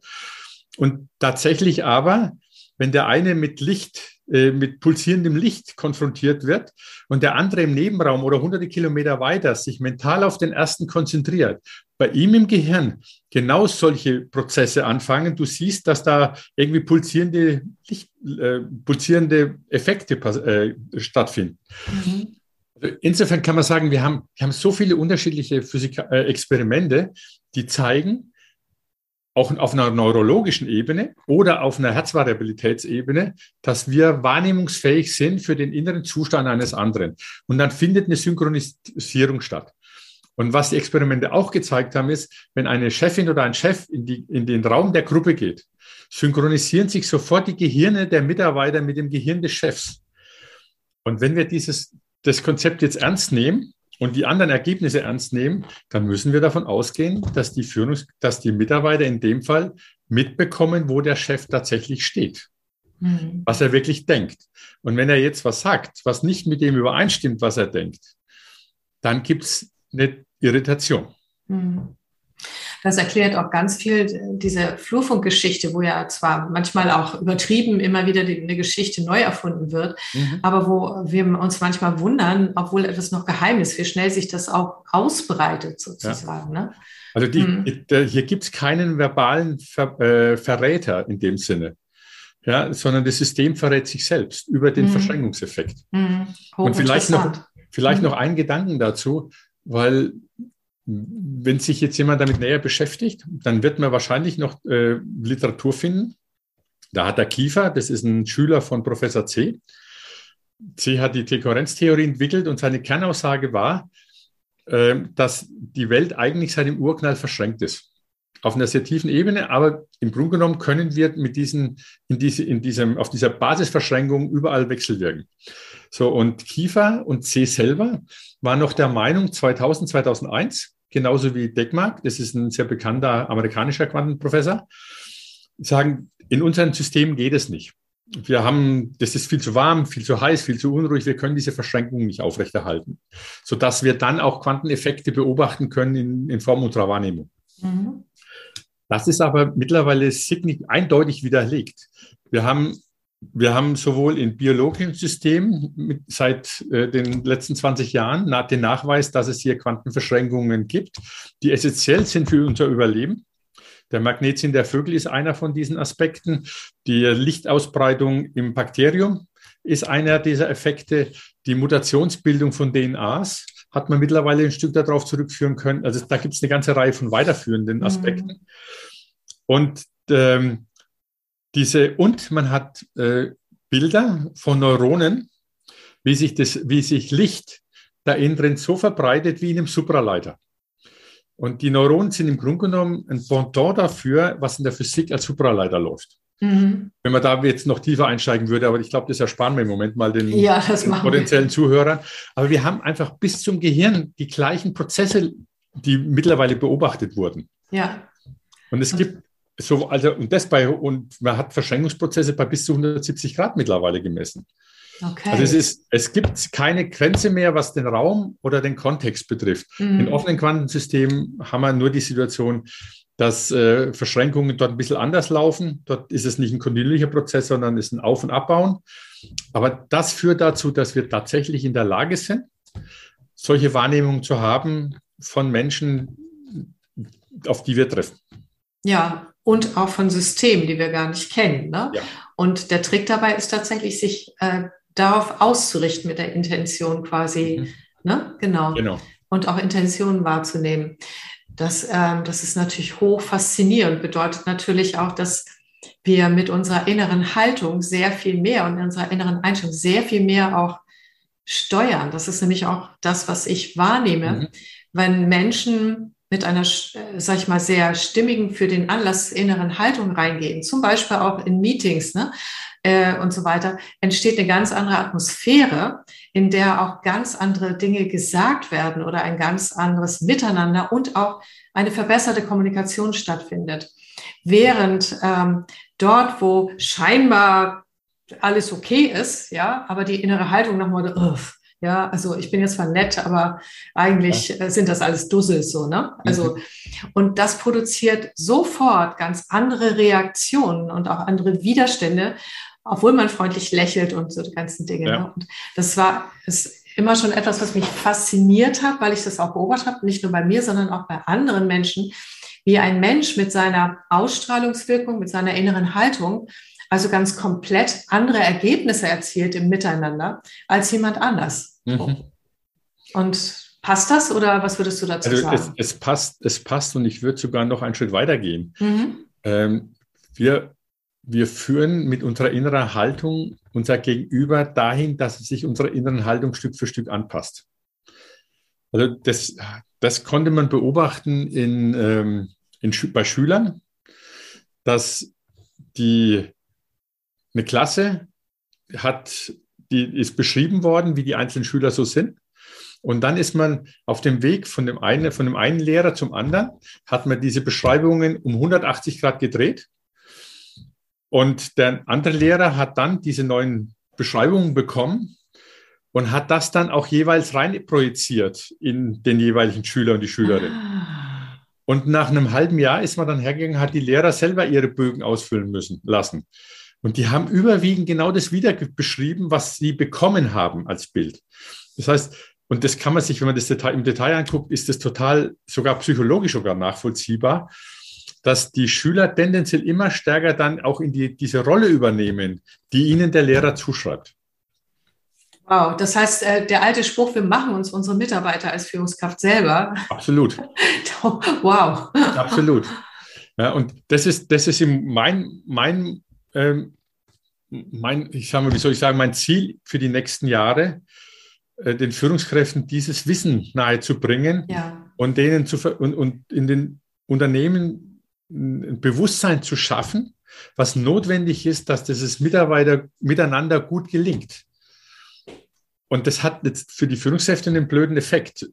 Und tatsächlich aber, wenn der eine mit Licht äh, mit pulsierendem Licht konfrontiert wird und der andere im Nebenraum oder hunderte Kilometer weiter sich mental auf den ersten konzentriert, bei ihm im Gehirn genau solche Prozesse anfangen. Du siehst, dass da irgendwie pulsierende, Licht, äh, pulsierende Effekte äh, stattfinden. Mhm. Insofern kann man sagen, wir haben, wir haben so viele unterschiedliche Physik äh, Experimente, die zeigen, auch auf einer neurologischen Ebene oder auf einer Herzvariabilitätsebene, dass wir wahrnehmungsfähig sind für den inneren Zustand eines anderen. Und dann findet eine Synchronisierung statt. Und was die Experimente auch gezeigt haben, ist, wenn eine Chefin oder ein Chef in, die, in den Raum der Gruppe geht, synchronisieren sich sofort die Gehirne der Mitarbeiter mit dem Gehirn des Chefs. Und wenn wir dieses, das Konzept jetzt ernst nehmen, und die anderen Ergebnisse ernst nehmen, dann müssen wir davon ausgehen, dass die Führungs-, dass die Mitarbeiter in dem Fall mitbekommen, wo der Chef tatsächlich steht, mhm. was er wirklich denkt. Und wenn er jetzt was sagt, was nicht mit dem übereinstimmt, was er denkt, dann gibt es eine Irritation. Mhm.
Das erklärt auch ganz viel äh, diese Flurfunkgeschichte, wo ja zwar manchmal auch übertrieben immer wieder die, eine Geschichte neu erfunden wird, mhm. aber wo wir uns manchmal wundern, obwohl etwas noch geheim ist, wie schnell sich das auch ausbreitet sozusagen. Ja. Ne?
Also die, mhm. die, hier gibt es keinen verbalen Ver, äh, Verräter in dem Sinne. Ja, sondern das System verrät sich selbst über den mhm. Verschränkungseffekt. Mhm. Und vielleicht noch, vielleicht noch mhm. ein Gedanken dazu, weil wenn sich jetzt jemand damit näher beschäftigt, dann wird man wahrscheinlich noch äh, Literatur finden. Da hat der Kiefer, das ist ein Schüler von Professor C. C hat die Dekohärenztheorie entwickelt und seine Kernaussage war, äh, dass die Welt eigentlich seit dem Urknall verschränkt ist. Auf einer sehr tiefen Ebene, aber im Grunde genommen können wir mit diesen, in diese, in diesem, auf dieser Basisverschränkung überall wechselwirken. So, und Kiefer und C selber waren noch der Meinung 2000, 2001, genauso wie Deckmark, das ist ein sehr bekannter amerikanischer Quantenprofessor, sagen, in unserem System geht es nicht. Wir haben, das ist viel zu warm, viel zu heiß, viel zu unruhig. Wir können diese Verschränkungen nicht aufrechterhalten, sodass wir dann auch Quanteneffekte beobachten können in, in Form unserer Wahrnehmung. Mhm. Das ist aber mittlerweile eindeutig widerlegt. Wir haben wir haben sowohl im biologischen System mit, seit äh, den letzten 20 Jahren nach, den Nachweis, dass es hier Quantenverschränkungen gibt, die essentiell sind für unser Überleben. Der Magnetzin der Vögel ist einer von diesen Aspekten. Die Lichtausbreitung im Bakterium ist einer dieser Effekte. Die Mutationsbildung von DNAs hat man mittlerweile ein Stück darauf zurückführen können. Also da gibt es eine ganze Reihe von weiterführenden Aspekten. Mhm. Und ähm, diese, und man hat äh, Bilder von Neuronen, wie sich, das, wie sich Licht da innen drin so verbreitet wie in einem Supraleiter. Und die Neuronen sind im Grunde genommen ein Pendant dafür, was in der Physik als Supraleiter läuft. Mhm. Wenn man da jetzt noch tiefer einsteigen würde, aber ich glaube, das ersparen wir im Moment mal den, ja, den potenziellen wir. Zuhörern. Aber wir haben einfach bis zum Gehirn die gleichen Prozesse, die mittlerweile beobachtet wurden.
Ja.
Und es gibt so, also, und das bei, und man hat Verschränkungsprozesse bei bis zu 170 Grad mittlerweile gemessen. Okay. Also es, ist, es gibt keine Grenze mehr, was den Raum oder den Kontext betrifft. Mhm. In offenen Quantensystemen haben wir nur die Situation, dass äh, Verschränkungen dort ein bisschen anders laufen. Dort ist es nicht ein kontinuierlicher Prozess, sondern ist ein Auf- und Abbauen. Aber das führt dazu, dass wir tatsächlich in der Lage sind, solche Wahrnehmungen zu haben von Menschen, auf die wir treffen.
Ja, und auch von Systemen, die wir gar nicht kennen. Ne? Ja. Und der Trick dabei ist tatsächlich, sich äh, darauf auszurichten mit der Intention quasi. Mhm. Ne? Genau. genau. Und auch Intentionen wahrzunehmen. Das, ähm, das ist natürlich hoch faszinierend, bedeutet natürlich auch, dass wir mit unserer inneren Haltung sehr viel mehr und unserer inneren Einstellung sehr viel mehr auch steuern. Das ist nämlich auch das, was ich wahrnehme. Mhm. Wenn Menschen mit einer, äh, sag ich mal, sehr stimmigen für den Anlass inneren Haltung reingehen, zum Beispiel auch in Meetings ne, äh, und so weiter, entsteht eine ganz andere Atmosphäre, in der auch ganz andere Dinge gesagt werden oder ein ganz anderes Miteinander und auch eine verbesserte Kommunikation stattfindet. Während ähm, dort, wo scheinbar alles okay ist, ja, aber die innere Haltung nochmal, uff, ja, also ich bin jetzt zwar nett, aber eigentlich ja. Äh, sind das alles Dussels so, ne? Also, mhm. und das produziert sofort ganz andere Reaktionen und auch andere Widerstände, obwohl man freundlich lächelt und so die ganzen Dinge. Ja. Ne? Und das war, ist immer schon etwas, was mich fasziniert hat, weil ich das auch beobachtet habe, nicht nur bei mir, sondern auch bei anderen Menschen, wie ein Mensch mit seiner Ausstrahlungswirkung, mit seiner inneren Haltung also ganz komplett andere Ergebnisse erzielt im Miteinander als jemand anders. Mhm. Und passt das oder was würdest du dazu also sagen?
Es, es, passt, es passt und ich würde sogar noch einen Schritt weiter gehen. Mhm. Ähm, wir, wir führen mit unserer inneren Haltung unser Gegenüber dahin, dass es sich unserer inneren Haltung Stück für Stück anpasst. Also das, das konnte man beobachten in, ähm, in, bei Schülern, dass die eine Klasse hat, die ist beschrieben worden, wie die einzelnen Schüler so sind. Und dann ist man auf dem Weg von dem einen, von dem einen Lehrer zum anderen, hat man diese Beschreibungen um 180 Grad gedreht. Und der andere Lehrer hat dann diese neuen Beschreibungen bekommen und hat das dann auch jeweils rein projiziert in den jeweiligen Schüler und die Schülerin. Ah. Und nach einem halben Jahr ist man dann hergegangen, hat die Lehrer selber ihre Bögen ausfüllen müssen lassen. Und die haben überwiegend genau das wieder beschrieben, was sie bekommen haben als Bild. Das heißt, und das kann man sich, wenn man das Detail, im Detail anguckt, ist das total sogar psychologisch sogar nachvollziehbar, dass die Schüler tendenziell immer stärker dann auch in die, diese Rolle übernehmen, die ihnen der Lehrer zuschreibt.
Wow, das heißt, äh, der alte Spruch, wir machen uns unsere Mitarbeiter als Führungskraft selber.
Absolut. (laughs)
wow.
Absolut. Ja, und das ist, das ist mein, mein, ähm, mein, ich sage mal, wie soll ich sagen, mein Ziel für die nächsten Jahre, äh, den Führungskräften dieses Wissen nahezubringen ja. und denen zu und, und in den Unternehmen ein Bewusstsein zu schaffen, was notwendig ist, dass dieses Mitarbeiter miteinander gut gelingt. Und das hat jetzt für die Führungskräfte einen blöden Effekt.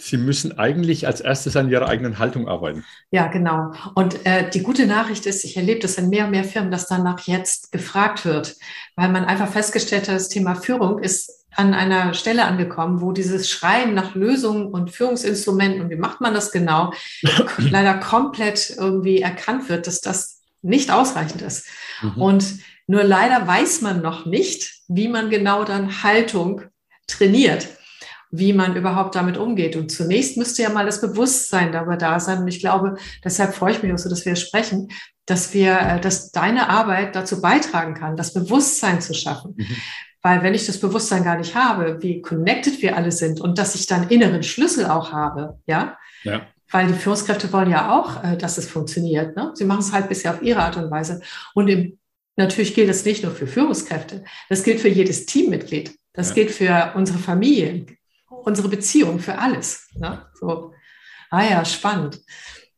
Sie müssen eigentlich als erstes an ihrer eigenen Haltung arbeiten.
Ja, genau. Und äh, die gute Nachricht ist, ich erlebe das in mehr und mehr Firmen, dass danach jetzt gefragt wird, weil man einfach festgestellt hat, das Thema Führung ist an einer Stelle angekommen, wo dieses Schreien nach Lösungen und Führungsinstrumenten und wie macht man das genau, (coughs) leider komplett irgendwie erkannt wird, dass das nicht ausreichend ist. Mhm. Und nur leider weiß man noch nicht, wie man genau dann Haltung trainiert, wie man überhaupt damit umgeht. Und zunächst müsste ja mal das Bewusstsein darüber da sein. Und ich glaube, deshalb freue ich mich auch so, dass wir sprechen, dass wir, äh, dass deine Arbeit dazu beitragen kann, das Bewusstsein zu schaffen. Mhm. Weil wenn ich das Bewusstsein gar nicht habe, wie connected wir alle sind und dass ich dann inneren Schlüssel auch habe, ja, ja. Weil die Führungskräfte wollen ja auch, äh, dass es funktioniert. Ne? Sie machen es halt bisher auf ihre Art und Weise. Und im, natürlich gilt das nicht nur für Führungskräfte. Das gilt für jedes Teammitglied. Das ja. gilt für unsere Familie, unsere Beziehung, für alles. Ne? So. Ah ja, spannend.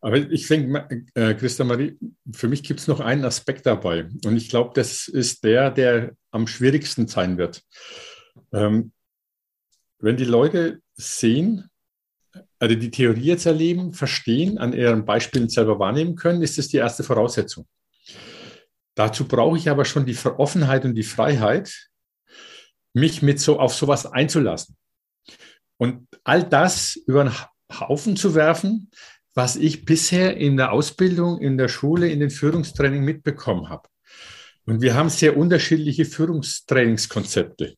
Aber ich denke, äh, Christa Marie, für mich gibt es noch einen Aspekt dabei. Und ich glaube, das ist der, der am schwierigsten sein wird. Ähm, wenn die Leute sehen, also die Theorie jetzt erleben, verstehen, an ihren Beispielen selber wahrnehmen können, ist das die erste Voraussetzung. Dazu brauche ich aber schon die Offenheit und die Freiheit, mich mit so auf sowas einzulassen. Und all das über den Haufen zu werfen, was ich bisher in der Ausbildung, in der Schule, in den Führungstraining mitbekommen habe. Und wir haben sehr unterschiedliche Führungstrainingskonzepte.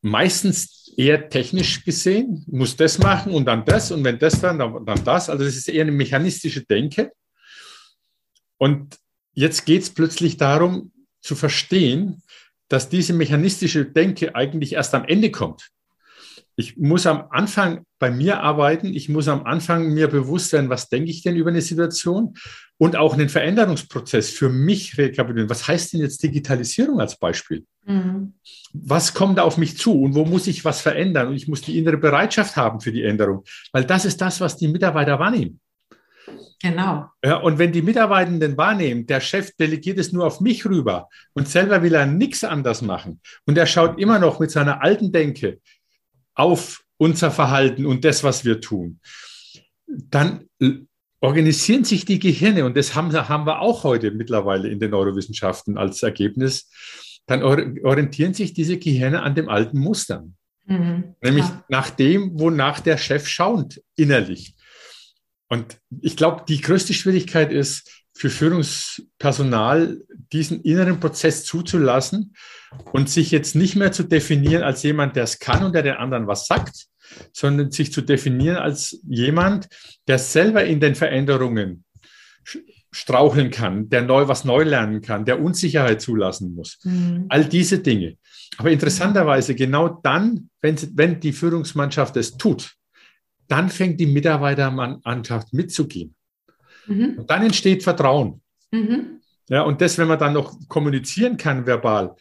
Meistens eher technisch gesehen, muss das machen und dann das und wenn das dann, dann das. Also das ist eher eine mechanistische Denke. Und jetzt geht es plötzlich darum zu verstehen, dass diese mechanistische Denke eigentlich erst am Ende kommt. Ich muss am Anfang bei mir arbeiten. Ich muss am Anfang mir bewusst sein, was denke ich denn über eine Situation und auch einen Veränderungsprozess für mich rekapitulieren. Was heißt denn jetzt Digitalisierung als Beispiel? Mhm. Was kommt auf mich zu und wo muss ich was verändern? Und ich muss die innere Bereitschaft haben für die Änderung, weil das ist das, was die Mitarbeiter wahrnehmen.
Genau.
Ja, und wenn die Mitarbeitenden wahrnehmen, der Chef delegiert es nur auf mich rüber und selber will er nichts anders machen und er schaut immer noch mit seiner alten Denke auf unser Verhalten und das, was wir tun, dann organisieren sich die Gehirne und das haben, haben wir auch heute mittlerweile in den Neurowissenschaften als Ergebnis. Dann orientieren sich diese Gehirne an dem alten Mustern. Mhm, Nämlich nach dem, wonach der Chef schaut, innerlich. Und ich glaube, die größte Schwierigkeit ist für Führungspersonal, diesen inneren Prozess zuzulassen und sich jetzt nicht mehr zu definieren als jemand, der es kann und der den anderen was sagt, sondern sich zu definieren als jemand, der selber in den Veränderungen straucheln kann, der neu was neu lernen kann, der Unsicherheit zulassen muss. Mhm. All diese Dinge. Aber interessanterweise genau dann, wenn, wenn die Führungsmannschaft es tut, dann fängt die Mitarbeitermannschaft mitzugehen. Mhm. Und dann entsteht Vertrauen. Mhm. Ja, und das, wenn man dann noch kommunizieren kann verbal,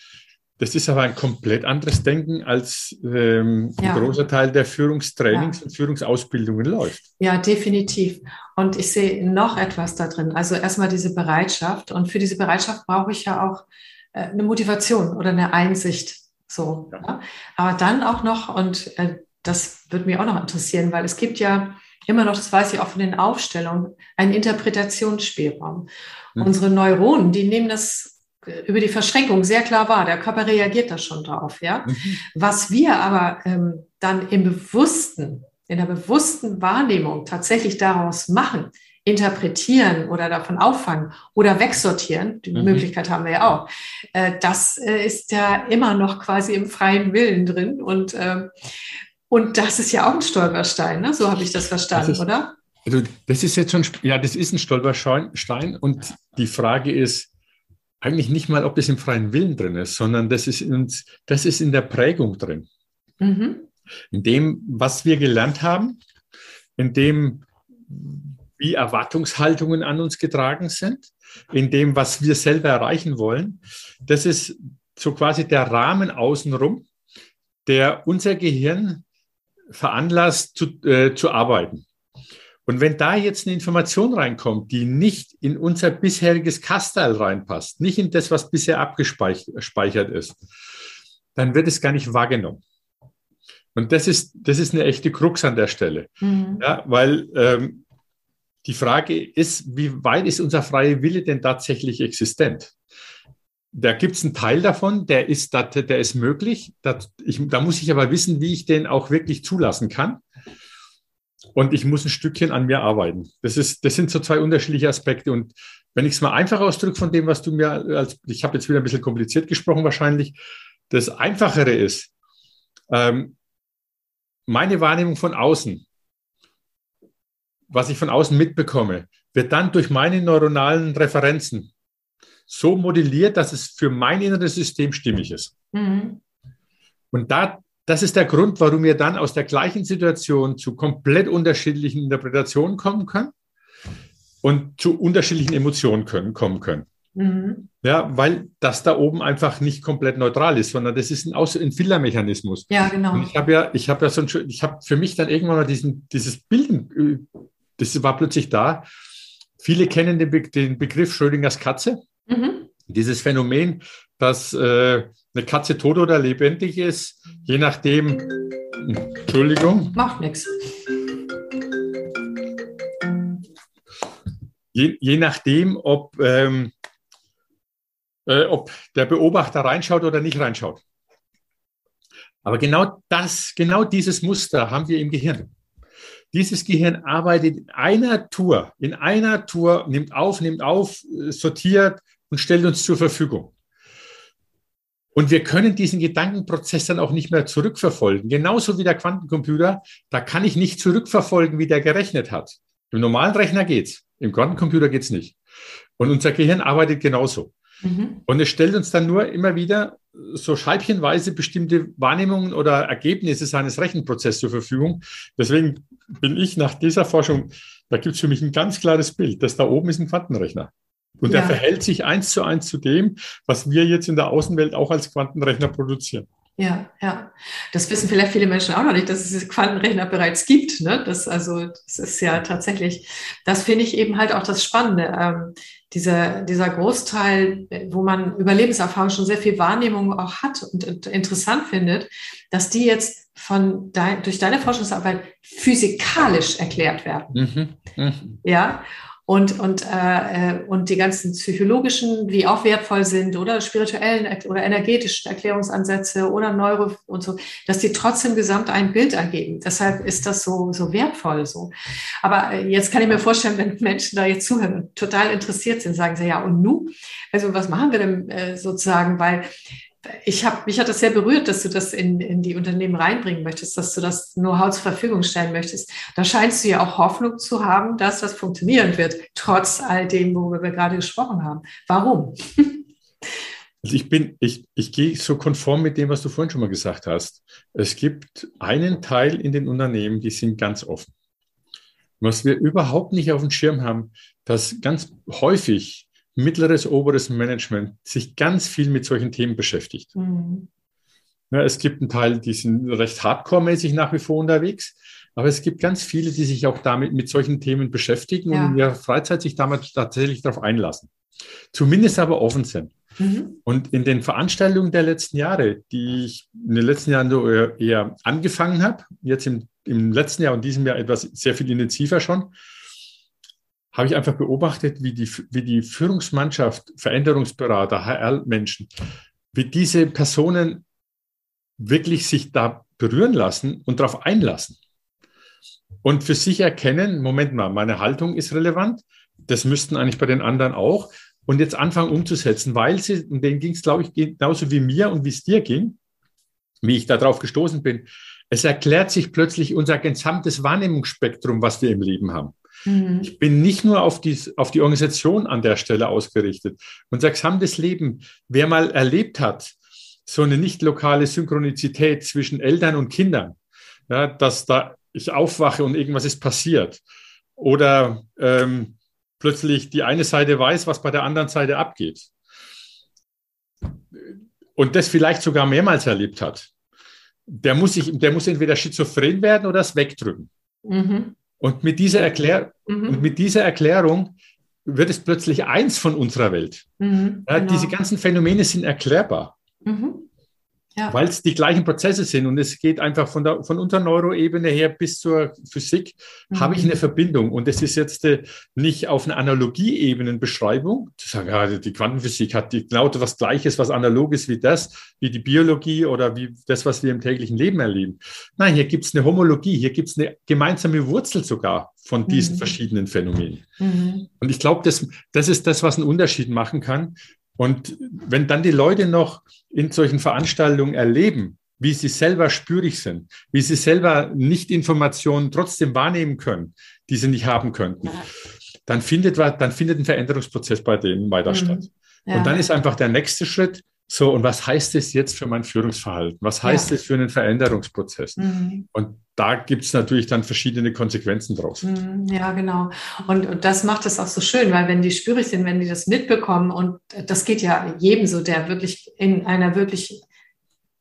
das ist aber ein komplett anderes Denken, als ähm, ja. ein großer Teil der Führungstrainings ja. und Führungsausbildungen läuft.
Ja, definitiv. Und ich sehe noch etwas da drin. Also erstmal diese Bereitschaft. Und für diese Bereitschaft brauche ich ja auch äh, eine Motivation oder eine Einsicht. So. Ja. Aber dann auch noch, und äh, das würde mich auch noch interessieren, weil es gibt ja immer noch, das weiß ich auch von den Aufstellungen, einen Interpretationsspielraum. Mhm. Unsere Neuronen, die nehmen das über die Verschränkung sehr klar wahr. Der Körper reagiert da schon drauf. Ja? Mhm. Was wir aber ähm, dann im Bewussten in der bewussten Wahrnehmung tatsächlich daraus machen, interpretieren oder davon auffangen oder wegsortieren, die mhm. Möglichkeit haben wir ja auch, äh, das äh, ist ja immer noch quasi im freien Willen drin. Und, äh, und das ist ja auch ein Stolperstein, ne? so habe ich das verstanden, das ist, oder?
Also das ist jetzt schon, ja, das ist ein Stolperstein und die Frage ist, eigentlich nicht mal, ob das im freien Willen drin ist, sondern das ist, in, das ist in der Prägung drin. Mhm. In dem, was wir gelernt haben, in dem, wie Erwartungshaltungen an uns getragen sind, in dem, was wir selber erreichen wollen. Das ist so quasi der Rahmen außenrum, der unser Gehirn veranlasst zu, äh, zu arbeiten. Und wenn da jetzt eine Information reinkommt, die nicht in unser bisheriges Kastal reinpasst, nicht in das, was bisher abgespeichert ist, dann wird es gar nicht wahrgenommen. Und das ist, das ist eine echte Krux an der Stelle. Mhm. Ja, weil ähm, die Frage ist, wie weit ist unser freier Wille denn tatsächlich existent? Da gibt es einen Teil davon, der ist, der ist möglich. Da, ich, da muss ich aber wissen, wie ich den auch wirklich zulassen kann. Und ich muss ein Stückchen an mir arbeiten. Das, ist, das sind so zwei unterschiedliche Aspekte. Und wenn ich es mal einfach ausdrücke von dem, was du mir als, ich habe jetzt wieder ein bisschen kompliziert gesprochen wahrscheinlich, das Einfachere ist, ähm, meine Wahrnehmung von außen, was ich von außen mitbekomme, wird dann durch meine neuronalen Referenzen so modelliert, dass es für mein inneres System stimmig ist. Mhm. Und da, das ist der Grund, warum wir dann aus der gleichen Situation zu komplett unterschiedlichen Interpretationen kommen können und zu unterschiedlichen Emotionen können, kommen können. Mhm. Ja, weil das da oben einfach nicht komplett neutral ist, sondern das ist ein, Aus ein Filtermechanismus.
Ja, genau.
Und ich habe ja, ich habe ja so ein, ich habe für mich dann irgendwann mal diesen, dieses Bilden, das war plötzlich da. Viele kennen den, Be den Begriff Schrödingers Katze. Mhm. Dieses Phänomen, dass äh, eine Katze tot oder lebendig ist, je nachdem, Entschuldigung.
Macht nichts.
Je, je nachdem, ob, ähm, äh, ob der Beobachter reinschaut oder nicht reinschaut. Aber genau das, genau dieses Muster haben wir im Gehirn. Dieses Gehirn arbeitet in einer Tour, in einer Tour, nimmt auf, nimmt auf, äh, sortiert und stellt uns zur Verfügung. Und wir können diesen Gedankenprozess dann auch nicht mehr zurückverfolgen. Genauso wie der Quantencomputer, da kann ich nicht zurückverfolgen, wie der gerechnet hat. Im normalen Rechner geht's, im Quantencomputer geht's nicht. Und unser Gehirn arbeitet genauso. Mhm. Und es stellt uns dann nur immer wieder so scheibchenweise bestimmte Wahrnehmungen oder Ergebnisse seines Rechenprozesses zur Verfügung. Deswegen bin ich nach dieser Forschung, da gibt es für mich ein ganz klares Bild. Das da oben ist ein Quantenrechner. Und ja. der verhält sich eins zu eins zu dem, was wir jetzt in der Außenwelt auch als Quantenrechner produzieren.
Ja, ja. Das wissen vielleicht viele Menschen auch noch nicht, dass es Quantenrechner bereits gibt. Ne? Das, also, das ist ja tatsächlich, das finde ich eben halt auch das Spannende. Ähm, dieser, dieser Großteil, wo man über Lebenserfahrung schon sehr viel Wahrnehmung auch hat und, und interessant findet, dass die jetzt von dein, durch deine Forschungsarbeit physikalisch erklärt werden. Mhm. Mhm. Ja und, und, äh, äh, und die ganzen psychologischen, die auch wertvoll sind oder spirituellen oder energetischen Erklärungsansätze oder Neuro und so, dass die trotzdem gesamt ein Bild ergeben. Deshalb ist das so, so wertvoll so. Aber äh, jetzt kann ich mir vorstellen, wenn Menschen da jetzt zuhören und total interessiert sind, sagen sie, ja, und nu? Also was machen wir denn äh, sozusagen? Weil ich habe mich hat das sehr berührt, dass du das in, in die Unternehmen reinbringen möchtest, dass du das Know-how zur Verfügung stellen möchtest. Da scheinst du ja auch Hoffnung zu haben, dass das funktionieren wird, trotz all dem, worüber wir gerade gesprochen haben. Warum? (laughs)
Also ich bin, ich, ich gehe so konform mit dem, was du vorhin schon mal gesagt hast. Es gibt einen Teil in den Unternehmen, die sind ganz offen. Was wir überhaupt nicht auf dem Schirm haben, dass ganz häufig mittleres, oberes Management sich ganz viel mit solchen Themen beschäftigt. Mhm. Ja, es gibt einen Teil, die sind recht hardcore-mäßig nach wie vor unterwegs, aber es gibt ganz viele, die sich auch damit mit solchen Themen beschäftigen ja. und in ihrer Freizeit sich damit tatsächlich darauf einlassen. Zumindest aber offen sind. Mhm. Und in den Veranstaltungen der letzten Jahre, die ich in den letzten Jahren so eher angefangen habe, jetzt im, im letzten Jahr und diesem Jahr etwas sehr viel intensiver schon, habe ich einfach beobachtet, wie die, wie die Führungsmannschaft, Veränderungsberater, HR-Menschen, wie diese Personen wirklich sich da berühren lassen und darauf einlassen. und für sich erkennen, Moment mal, meine Haltung ist relevant, das müssten eigentlich bei den anderen auch und jetzt anfangen umzusetzen, weil sie, und denen ging es, glaube ich, genauso wie mir und wie es dir ging, wie ich darauf gestoßen bin. Es erklärt sich plötzlich unser gesamtes Wahrnehmungsspektrum, was wir im Leben haben. Mhm. Ich bin nicht nur auf die, auf die Organisation an der Stelle ausgerichtet. Unser gesamtes Leben, wer mal erlebt hat, so eine nicht lokale Synchronizität zwischen Eltern und Kindern, ja, dass da ich aufwache und irgendwas ist passiert. Oder ähm, plötzlich die eine Seite weiß, was bei der anderen Seite abgeht. Und das vielleicht sogar mehrmals erlebt hat. Der muss, sich, der muss entweder schizophren werden oder es wegdrücken. Mhm. Und, mit dieser Erklär mhm. und mit dieser Erklärung wird es plötzlich eins von unserer Welt. Mhm, ja, genau. Diese ganzen Phänomene sind erklärbar. Mhm ja. weil es die gleichen Prozesse sind und es geht einfach von, der, von unserer Neuroebene her bis zur Physik, mhm. habe ich eine Verbindung und es ist jetzt äh, nicht auf einer Analogieebenenbeschreibung, zu sagen, ja, die Quantenphysik hat die, genau was Gleiches, was analog ist wie das, wie die Biologie oder wie das, was wir im täglichen Leben erleben. Nein, hier gibt es eine Homologie, hier gibt es eine gemeinsame Wurzel sogar von diesen mhm. verschiedenen Phänomenen. Mhm. Und ich glaube, das, das ist das, was einen Unterschied machen kann. Und wenn dann die Leute noch in solchen Veranstaltungen erleben, wie sie selber spürig sind, wie sie selber nicht Informationen trotzdem wahrnehmen können, die sie nicht haben könnten, dann findet, dann findet ein Veränderungsprozess bei denen weiter mhm. statt. Ja. Und dann ist einfach der nächste Schritt, so, und was heißt das jetzt für mein Führungsverhalten? Was heißt ja. das für einen Veränderungsprozess? Mhm. Und da gibt es natürlich dann verschiedene Konsequenzen draus.
Mhm, ja, genau. Und, und das macht es auch so schön, weil wenn die spürig sind, wenn die das mitbekommen, und das geht ja jedem so, der wirklich in einer wirklich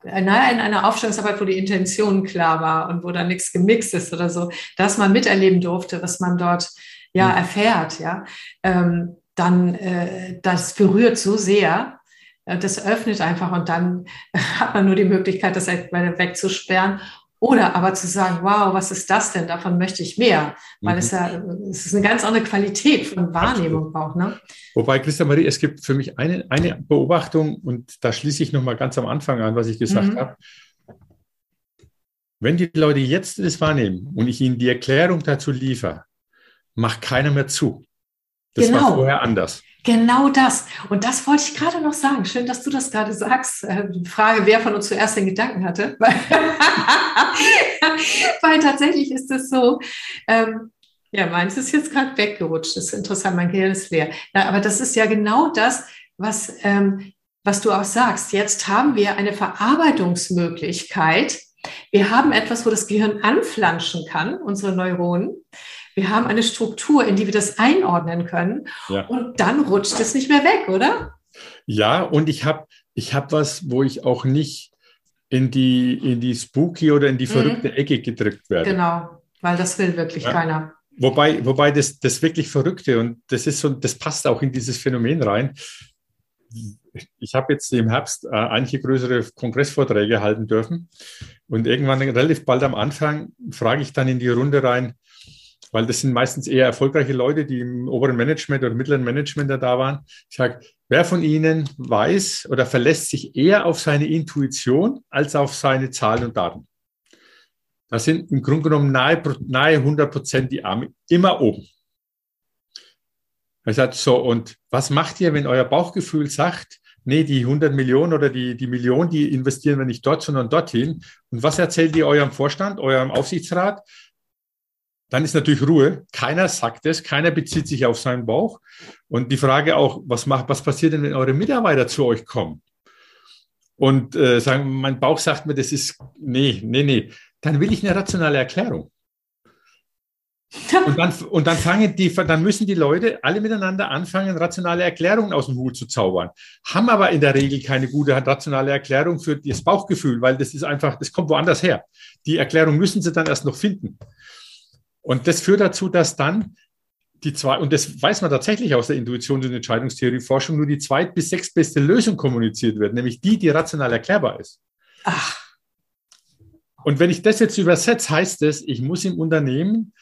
naja, in einer Aufstellungsarbeit, wo die Intention klar war und wo da nichts gemixt ist oder so, dass man miterleben durfte, was man dort ja mhm. erfährt, ja, ähm, dann äh, das berührt so sehr, das öffnet einfach und dann (laughs) hat man nur die Möglichkeit, das wegzusperren oder aber zu sagen, wow, was ist das denn? Davon möchte ich mehr, weil mhm. es ja es ist eine ganz andere Qualität von Wahrnehmung Absolut. auch. Ne?
Wobei, Christa Marie, es gibt für mich eine, eine Beobachtung und da schließe ich nochmal ganz am Anfang an, was ich gesagt mhm. habe. Wenn die Leute jetzt das wahrnehmen und ich ihnen die Erklärung dazu liefere, macht keiner mehr zu. Das genau. war vorher anders.
Genau das. Und das wollte ich gerade noch sagen. Schön, dass du das gerade sagst. Äh, die Frage, wer von uns zuerst den Gedanken hatte. Weil, (laughs) weil tatsächlich ist es so, ähm, ja, meins ist jetzt gerade weggerutscht. Das ist interessant, mein Gehirn ist leer. Ja, aber das ist ja genau das, was, ähm, was du auch sagst. Jetzt haben wir eine Verarbeitungsmöglichkeit. Wir haben etwas, wo das Gehirn anflanschen kann, unsere Neuronen. Wir haben eine Struktur, in die wir das einordnen können. Ja. Und dann rutscht es nicht mehr weg, oder?
Ja, und ich habe ich hab was, wo ich auch nicht in die, in die spooky oder in die mhm. verrückte mhm. Ecke gedrückt werde.
Genau, weil das will wirklich ja. keiner.
Wobei, wobei das, das wirklich Verrückte und das ist so, das passt auch in dieses Phänomen rein. Ich habe jetzt im Herbst äh, einige größere Kongressvorträge halten dürfen und irgendwann relativ bald am Anfang frage ich dann in die Runde rein, weil das sind meistens eher erfolgreiche Leute, die im oberen Management oder mittleren Management da waren. Ich sage, wer von Ihnen weiß oder verlässt sich eher auf seine Intuition als auf seine Zahlen und Daten? Da sind im Grunde genommen nahe, nahe 100 Prozent die Arme immer oben. Er sagt so, und was macht ihr, wenn euer Bauchgefühl sagt, nee, die 100 Millionen oder die, die Million, die investieren wir nicht dort, sondern dorthin. Und was erzählt ihr eurem Vorstand, eurem Aufsichtsrat? Dann ist natürlich Ruhe. Keiner sagt es, keiner bezieht sich auf seinen Bauch. Und die Frage auch, was macht, was passiert denn, wenn eure Mitarbeiter zu euch kommen? Und äh, sagen, mein Bauch sagt mir, das ist, nee, nee, nee. Dann will ich eine rationale Erklärung. Und dann, (laughs) und dann fangen die, dann müssen die Leute alle miteinander anfangen, rationale Erklärungen aus dem Hut zu zaubern. Haben aber in der Regel keine gute rationale Erklärung für das Bauchgefühl, weil das ist einfach, das kommt woanders her. Die Erklärung müssen sie dann erst noch finden. Und das führt dazu, dass dann die zwei, und das weiß man tatsächlich aus der Intuitions- und Entscheidungstheorieforschung, nur die zweit- bis sechstbeste Lösung kommuniziert wird, nämlich die, die rational erklärbar ist. Ach. Und wenn ich das jetzt übersetze, heißt es, ich muss im Unternehmen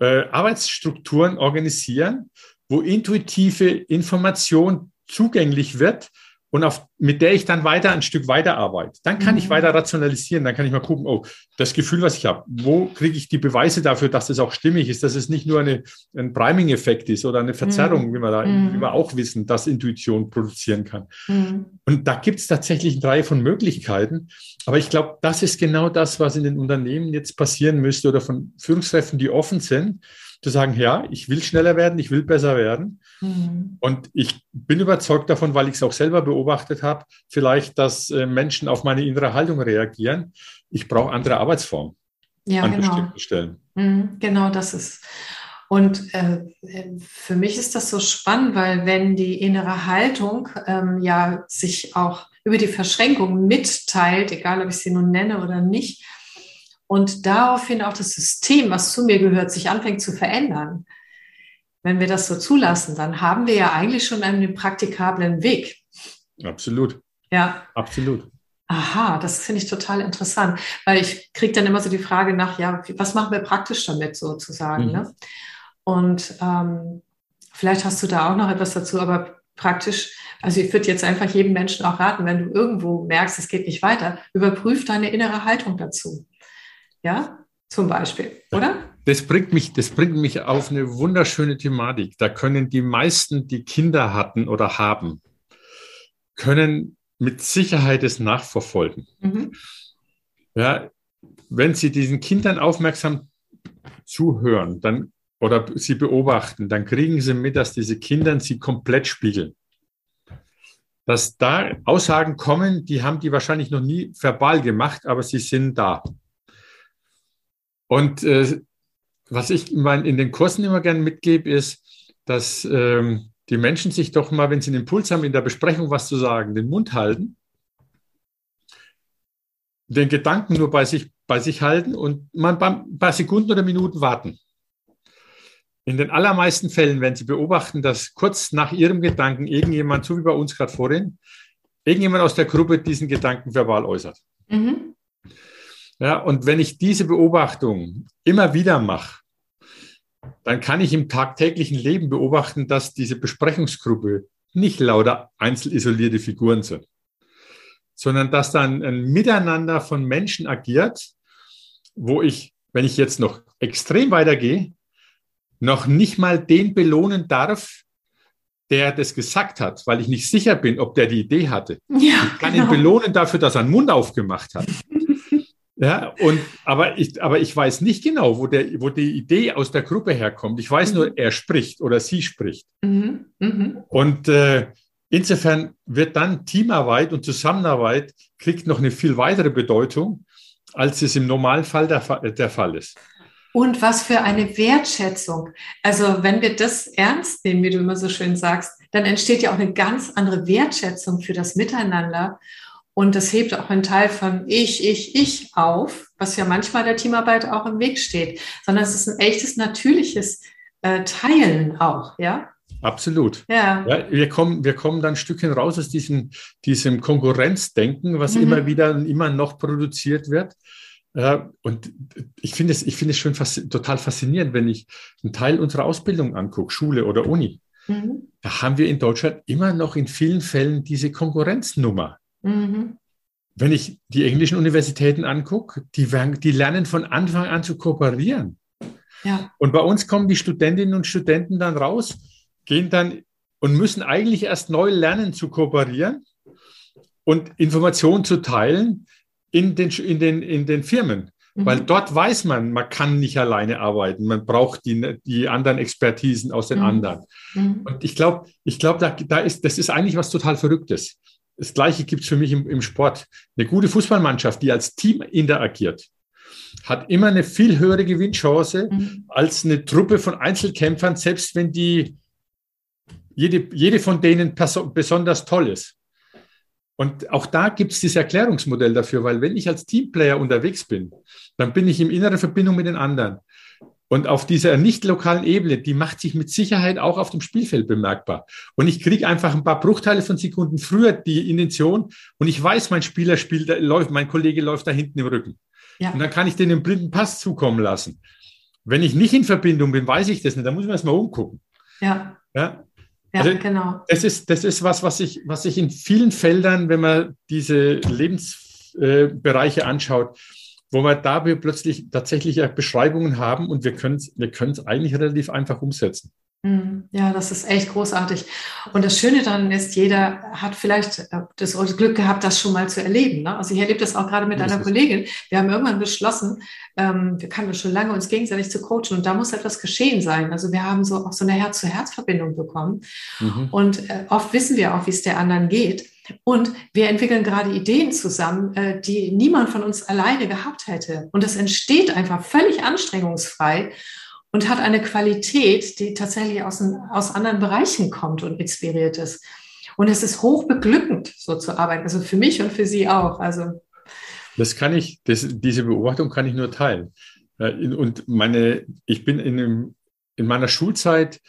äh, Arbeitsstrukturen organisieren, wo intuitive Information zugänglich wird und auf, mit der ich dann weiter ein Stück weiter arbeite. Dann kann mhm. ich weiter rationalisieren, dann kann ich mal gucken, oh, das Gefühl, was ich habe, wo kriege ich die Beweise dafür, dass das auch stimmig ist, dass es nicht nur eine, ein Priming-Effekt ist oder eine Verzerrung, mhm. wie, wir da, mhm. wie wir auch wissen, dass Intuition produzieren kann. Mhm. Und da gibt es tatsächlich eine Reihe von Möglichkeiten. Aber ich glaube, das ist genau das, was in den Unternehmen jetzt passieren müsste oder von Führungskräften, die offen sind zu sagen, ja, ich will schneller werden, ich will besser werden. Mhm. Und ich bin überzeugt davon, weil ich es auch selber beobachtet habe, vielleicht, dass äh, Menschen auf meine innere Haltung reagieren. Ich brauche andere Arbeitsformen
ja,
an
genau.
bestimmten Stellen.
Mhm, genau, das ist. Und äh, für mich ist das so spannend, weil wenn die innere Haltung ähm, ja sich auch über die Verschränkung mitteilt, egal ob ich sie nun nenne oder nicht, und daraufhin auch das System, was zu mir gehört, sich anfängt zu verändern. Wenn wir das so zulassen, dann haben wir ja eigentlich schon einen praktikablen Weg.
Absolut.
Ja.
Absolut.
Aha, das finde ich total interessant, weil ich kriege dann immer so die Frage nach, ja, was machen wir praktisch damit sozusagen? Mhm. Ne? Und ähm, vielleicht hast du da auch noch etwas dazu, aber praktisch, also ich würde jetzt einfach jedem Menschen auch raten, wenn du irgendwo merkst, es geht nicht weiter, überprüf deine innere Haltung dazu. Ja, zum Beispiel, oder?
Das bringt mich, das bringt mich auf eine wunderschöne Thematik. Da können die meisten, die Kinder hatten oder haben, können mit Sicherheit es nachverfolgen. Mhm. Ja, wenn Sie diesen Kindern aufmerksam zuhören, dann oder sie beobachten, dann kriegen sie mit, dass diese Kinder sie komplett spiegeln. Dass da Aussagen kommen, die haben die wahrscheinlich noch nie verbal gemacht, aber sie sind da. Und äh, was ich in den Kursen immer gerne mitgebe, ist, dass ähm, die Menschen sich doch mal, wenn sie einen Impuls haben, in der Besprechung was zu sagen, den Mund halten, den Gedanken nur bei sich, bei sich halten und mal ein paar Sekunden oder Minuten warten. In den allermeisten Fällen, wenn Sie beobachten, dass kurz nach Ihrem Gedanken irgendjemand, so wie bei uns gerade vorhin, irgendjemand aus der Gruppe diesen Gedanken verbal äußert. Mhm. Ja, und wenn ich diese Beobachtung immer wieder mache, dann kann ich im tagtäglichen Leben beobachten, dass diese Besprechungsgruppe nicht lauter einzelisolierte Figuren sind, sondern dass dann ein Miteinander von Menschen agiert, wo ich, wenn ich jetzt noch extrem weitergehe, noch nicht mal den belohnen darf, der das gesagt hat, weil ich nicht sicher bin, ob der die Idee hatte. Ja, ich kann genau. ihn belohnen dafür, dass er einen Mund aufgemacht hat. (laughs) Ja, und, aber ich, aber ich weiß nicht genau, wo, der, wo die Idee aus der Gruppe herkommt. Ich weiß nur, er spricht oder sie spricht. Mhm. Mhm. Und äh, insofern wird dann Teamarbeit und Zusammenarbeit kriegt noch eine viel weitere Bedeutung, als es im Normalfall der, der Fall ist.
Und was für eine Wertschätzung. Also wenn wir das ernst nehmen, wie du immer so schön sagst, dann entsteht ja auch eine ganz andere Wertschätzung für das Miteinander. Und das hebt auch einen Teil von ich, ich, ich auf, was ja manchmal der Teamarbeit auch im Weg steht, sondern es ist ein echtes, natürliches äh, Teilen auch, ja.
Absolut. Ja. ja. wir, kommen, wir kommen dann ein Stückchen raus aus diesem, diesem Konkurrenzdenken, was mhm. immer wieder und immer noch produziert wird. Äh, und ich finde es, ich finde es schon fast, total faszinierend, wenn ich einen Teil unserer Ausbildung angucke, Schule oder Uni. Mhm. Da haben wir in Deutschland immer noch in vielen Fällen diese Konkurrenznummer. Mhm. Wenn ich die englischen Universitäten angucke, die, die lernen von Anfang an zu kooperieren. Ja. Und bei uns kommen die Studentinnen und Studenten dann raus, gehen dann und müssen eigentlich erst neu lernen zu kooperieren und Informationen zu teilen in den, in den, in den Firmen. Mhm. Weil dort weiß man, man kann nicht alleine arbeiten. Man braucht die, die anderen Expertisen aus den mhm. anderen. Mhm. Und ich glaube, ich glaube, da, da ist, das ist eigentlich was total Verrücktes. Das Gleiche gibt es für mich im, im Sport. Eine gute Fußballmannschaft, die als Team interagiert, hat immer eine viel höhere Gewinnchance mhm. als eine Truppe von Einzelkämpfern, selbst wenn die jede, jede von denen besonders toll ist. Und auch da gibt es dieses Erklärungsmodell dafür, weil wenn ich als Teamplayer unterwegs bin, dann bin ich in innerer Verbindung mit den anderen. Und auf dieser nicht lokalen Ebene, die macht sich mit Sicherheit auch auf dem Spielfeld bemerkbar. Und ich kriege einfach ein paar Bruchteile von Sekunden früher die Intention und ich weiß, mein Spieler spielt, läuft, mein Kollege läuft da hinten im Rücken. Ja. Und dann kann ich den im blinden Pass zukommen lassen. Wenn ich nicht in Verbindung bin, weiß ich das nicht. Da muss man erst mal umgucken. Ja. ja? Ja, also, genau. Das ist, das ist was, was ich, was ich in vielen Feldern, wenn man diese Lebensbereiche äh, anschaut, wo wir da wir plötzlich tatsächlich Beschreibungen haben und wir können es wir eigentlich relativ einfach umsetzen.
Mhm. Ja, das ist echt großartig. Und das Schöne daran ist, jeder hat vielleicht äh, das Glück gehabt, das schon mal zu erleben. Ne? Also ich erlebe das auch gerade mit einer Kollegin. Wir haben irgendwann beschlossen, ähm, wir kannten schon lange, uns gegenseitig zu coachen und da muss etwas geschehen sein. Also wir haben so auch so eine Herz-zu-Herz-Verbindung bekommen. Mhm. Und äh, oft wissen wir auch, wie es der anderen geht. Und wir entwickeln gerade Ideen zusammen, äh, die niemand von uns alleine gehabt hätte. Und es entsteht einfach völlig anstrengungsfrei und hat eine Qualität, die tatsächlich aus, aus anderen Bereichen kommt und inspiriert ist. Und es ist hoch beglückend, so zu arbeiten. Also für mich und für Sie auch. Also
das kann ich, das, diese Beobachtung kann ich nur teilen. Äh, und meine, ich bin in, in meiner Schulzeit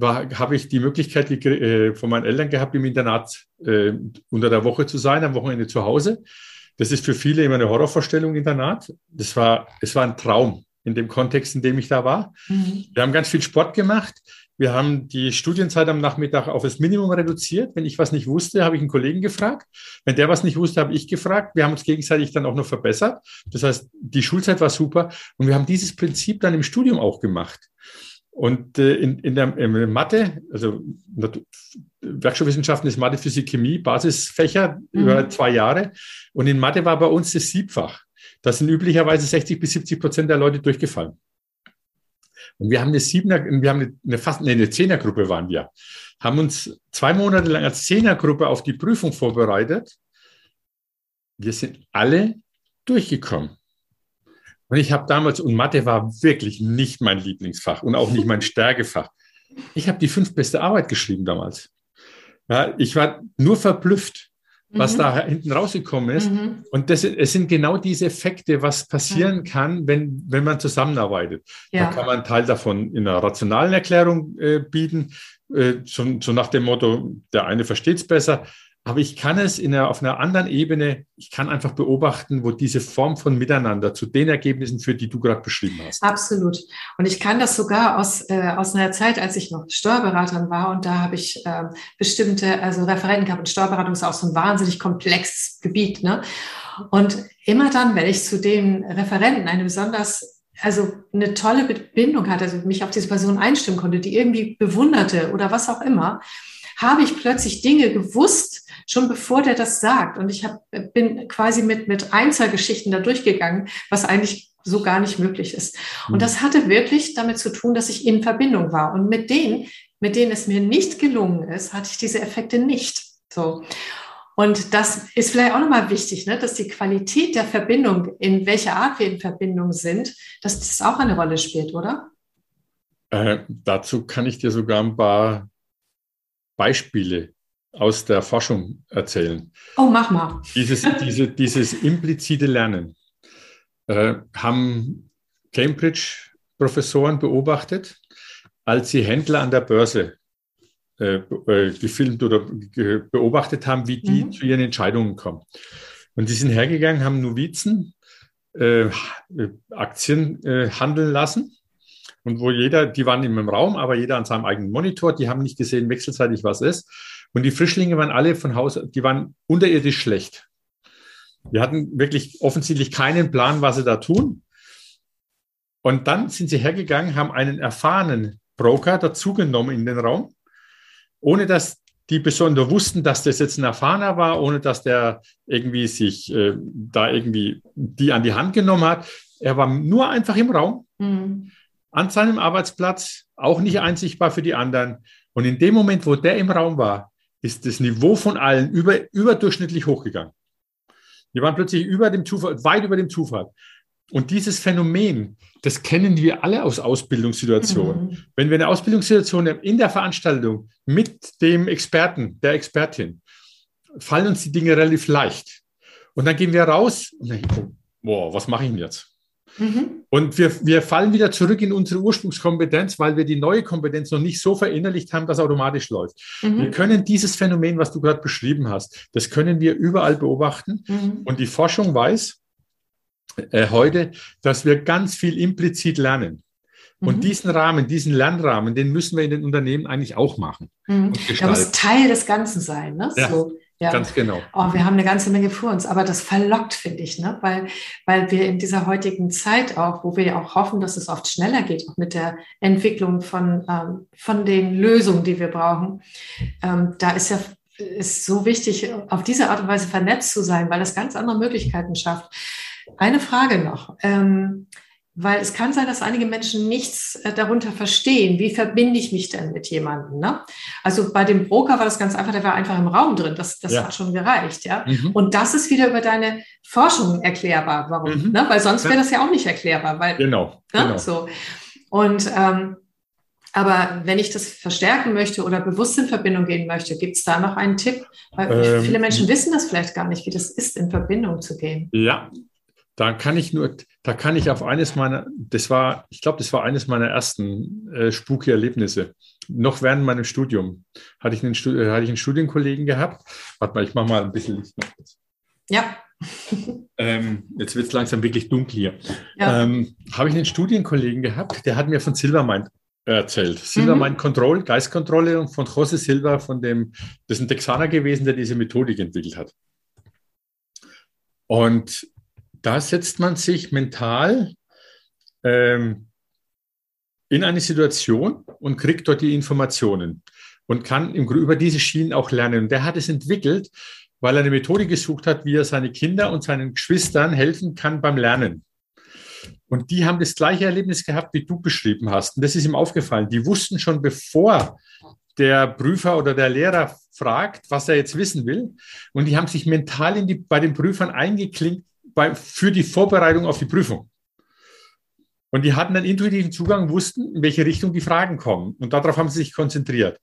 habe ich die Möglichkeit die, äh, von meinen Eltern gehabt, im Internat äh, unter der Woche zu sein, am Wochenende zu Hause. Das ist für viele immer eine Horrorvorstellung, Internat. Das war, es war ein Traum in dem Kontext, in dem ich da war. Mhm. Wir haben ganz viel Sport gemacht. Wir haben die Studienzeit am Nachmittag auf das Minimum reduziert. Wenn ich was nicht wusste, habe ich einen Kollegen gefragt. Wenn der was nicht wusste, habe ich gefragt. Wir haben uns gegenseitig dann auch noch verbessert. Das heißt, die Schulzeit war super. Und wir haben dieses Prinzip dann im Studium auch gemacht. Und äh, in, in, der, in Mathe, also Werkstoffwissenschaften ist Mathe, Physik, Chemie, Basisfächer mhm. über zwei Jahre. Und in Mathe war bei uns das Siebfach. Da sind üblicherweise 60 bis 70 Prozent der Leute durchgefallen. Und wir haben eine Siebener, wir haben eine, eine fast eine Zehnergruppe waren wir, haben uns zwei Monate lang als Zehnergruppe auf die Prüfung vorbereitet. Wir sind alle durchgekommen. Und ich habe damals, und Mathe war wirklich nicht mein Lieblingsfach und auch nicht mein (laughs) Stärkefach. Ich habe die fünf beste Arbeit geschrieben damals. Ja, ich war nur verblüfft was mhm. da hinten rausgekommen ist. Mhm. Und das, es sind genau diese Effekte, was passieren mhm. kann, wenn, wenn man zusammenarbeitet. Ja. Da kann man einen Teil davon in einer rationalen Erklärung äh, bieten, äh, so, so nach dem Motto, der eine versteht es besser, aber ich kann es in einer, auf einer anderen Ebene, ich kann einfach beobachten, wo diese Form von Miteinander zu den Ergebnissen führt, die du gerade beschrieben hast.
Absolut. Und ich kann das sogar aus, äh, aus einer Zeit, als ich noch Steuerberaterin war und da habe ich äh, bestimmte, also Referenten gehabt und Steuerberatung ist auch so ein wahnsinnig komplexes Gebiet. Ne? Und immer dann, wenn ich zu den Referenten eine besonders also eine tolle Bindung hatte, also mich auf diese Person einstimmen konnte, die irgendwie bewunderte oder was auch immer, habe ich plötzlich Dinge gewusst, schon bevor der das sagt. Und ich hab, bin quasi mit, mit Einzelgeschichten da durchgegangen, was eigentlich so gar nicht möglich ist. Und das hatte wirklich damit zu tun, dass ich in Verbindung war. Und mit denen, mit denen es mir nicht gelungen ist, hatte ich diese Effekte nicht. So. Und das ist vielleicht auch nochmal wichtig, ne, dass die Qualität der Verbindung, in welcher Art wir in Verbindung sind, dass das auch eine Rolle spielt, oder?
Äh, dazu kann ich dir sogar ein paar Beispiele aus der Forschung erzählen.
Oh, mach mal.
Dieses, (laughs) diese, dieses implizite Lernen äh, haben Cambridge-Professoren beobachtet, als sie Händler an der Börse äh, äh gefilmt oder beobachtet haben, wie die mhm. zu ihren Entscheidungen kommen. Und die sind hergegangen, haben Novizen äh, Aktien äh, handeln lassen und wo jeder, die waren einem Raum, aber jeder an seinem eigenen Monitor, die haben nicht gesehen wechselseitig, was ist. Und die Frischlinge waren alle von Haus, die waren unterirdisch schlecht. Die hatten wirklich offensichtlich keinen Plan, was sie da tun. Und dann sind sie hergegangen, haben einen erfahrenen Broker dazugenommen in den Raum, ohne dass die besonders wussten, dass das jetzt ein Erfahrener war, ohne dass der irgendwie sich äh, da irgendwie die an die Hand genommen hat. Er war nur einfach im Raum. Mhm an seinem Arbeitsplatz, auch nicht einsichtbar für die anderen. Und in dem Moment, wo der im Raum war, ist das Niveau von allen über, überdurchschnittlich hochgegangen. Die waren plötzlich über dem Zufall, weit über dem Zufall. Und dieses Phänomen, das kennen wir alle aus Ausbildungssituationen. Mhm. Wenn wir eine Ausbildungssituation haben in der Veranstaltung mit dem Experten, der Expertin, fallen uns die Dinge relativ leicht. Und dann gehen wir raus und denken, oh, boah, was mache ich denn jetzt? Mhm. Und wir, wir fallen wieder zurück in unsere Ursprungskompetenz, weil wir die neue Kompetenz noch nicht so verinnerlicht haben, dass automatisch läuft. Mhm. Wir können dieses Phänomen, was du gerade beschrieben hast, das können wir überall beobachten. Mhm. Und die Forschung weiß äh, heute, dass wir ganz viel implizit lernen. Und mhm. diesen Rahmen, diesen Lernrahmen, den müssen wir in den Unternehmen eigentlich auch machen.
Mhm. Da muss Teil des Ganzen sein. Ne?
Ja. So. Ja. Ganz genau.
Oh, wir haben eine ganze Menge vor uns, aber das verlockt, finde ich, ne? weil, weil wir in dieser heutigen Zeit auch, wo wir ja auch hoffen, dass es oft schneller geht, auch mit der Entwicklung von, ähm, von den Lösungen, die wir brauchen, ähm, da ist ja ist so wichtig, auf diese Art und Weise vernetzt zu sein, weil das ganz andere Möglichkeiten schafft. Eine Frage noch. Ähm, weil es kann sein, dass einige Menschen nichts äh, darunter verstehen. Wie verbinde ich mich denn mit jemandem? Ne? Also bei dem Broker war das ganz einfach, der war einfach im Raum drin. Das, das ja. hat schon gereicht. Ja? Mhm. Und das ist wieder über deine Forschung erklärbar. Warum? Mhm. Ne? Weil sonst wäre das ja auch nicht erklärbar. Weil,
genau.
Ne?
genau.
So. Und ähm, aber wenn ich das verstärken möchte oder bewusst in Verbindung gehen möchte, gibt es da noch einen Tipp? Weil ähm, viele Menschen wissen das vielleicht gar nicht, wie das ist, in Verbindung zu gehen.
Ja, da kann ich nur, da kann ich auf eines meiner, das war, ich glaube, das war eines meiner ersten äh, spooky Erlebnisse. Noch während meinem Studium hatte ich einen, äh, hatte ich einen Studienkollegen gehabt. Warte mal, ich mache mal ein bisschen Licht noch.
Ja. (laughs)
ähm, jetzt wird es langsam wirklich dunkel hier. Ja. Ähm, Habe ich einen Studienkollegen gehabt, der hat mir von Silvermind erzählt. Silvermind mhm. Control, Geistkontrolle und von José Silva, von dem, das ist ein Texaner gewesen, der diese Methodik entwickelt hat. Und da setzt man sich mental ähm, in eine Situation und kriegt dort die Informationen und kann im, über diese Schienen auch lernen. Und der hat es entwickelt, weil er eine Methode gesucht hat, wie er seine Kinder und seinen Geschwistern helfen kann beim Lernen. Und die haben das gleiche Erlebnis gehabt, wie du beschrieben hast. Und das ist ihm aufgefallen. Die wussten schon, bevor der Prüfer oder der Lehrer fragt, was er jetzt wissen will. Und die haben sich mental die, bei den Prüfern eingeklinkt, bei, für die Vorbereitung auf die Prüfung. Und die hatten einen intuitiven Zugang, wussten, in welche Richtung die Fragen kommen. Und darauf haben sie sich konzentriert.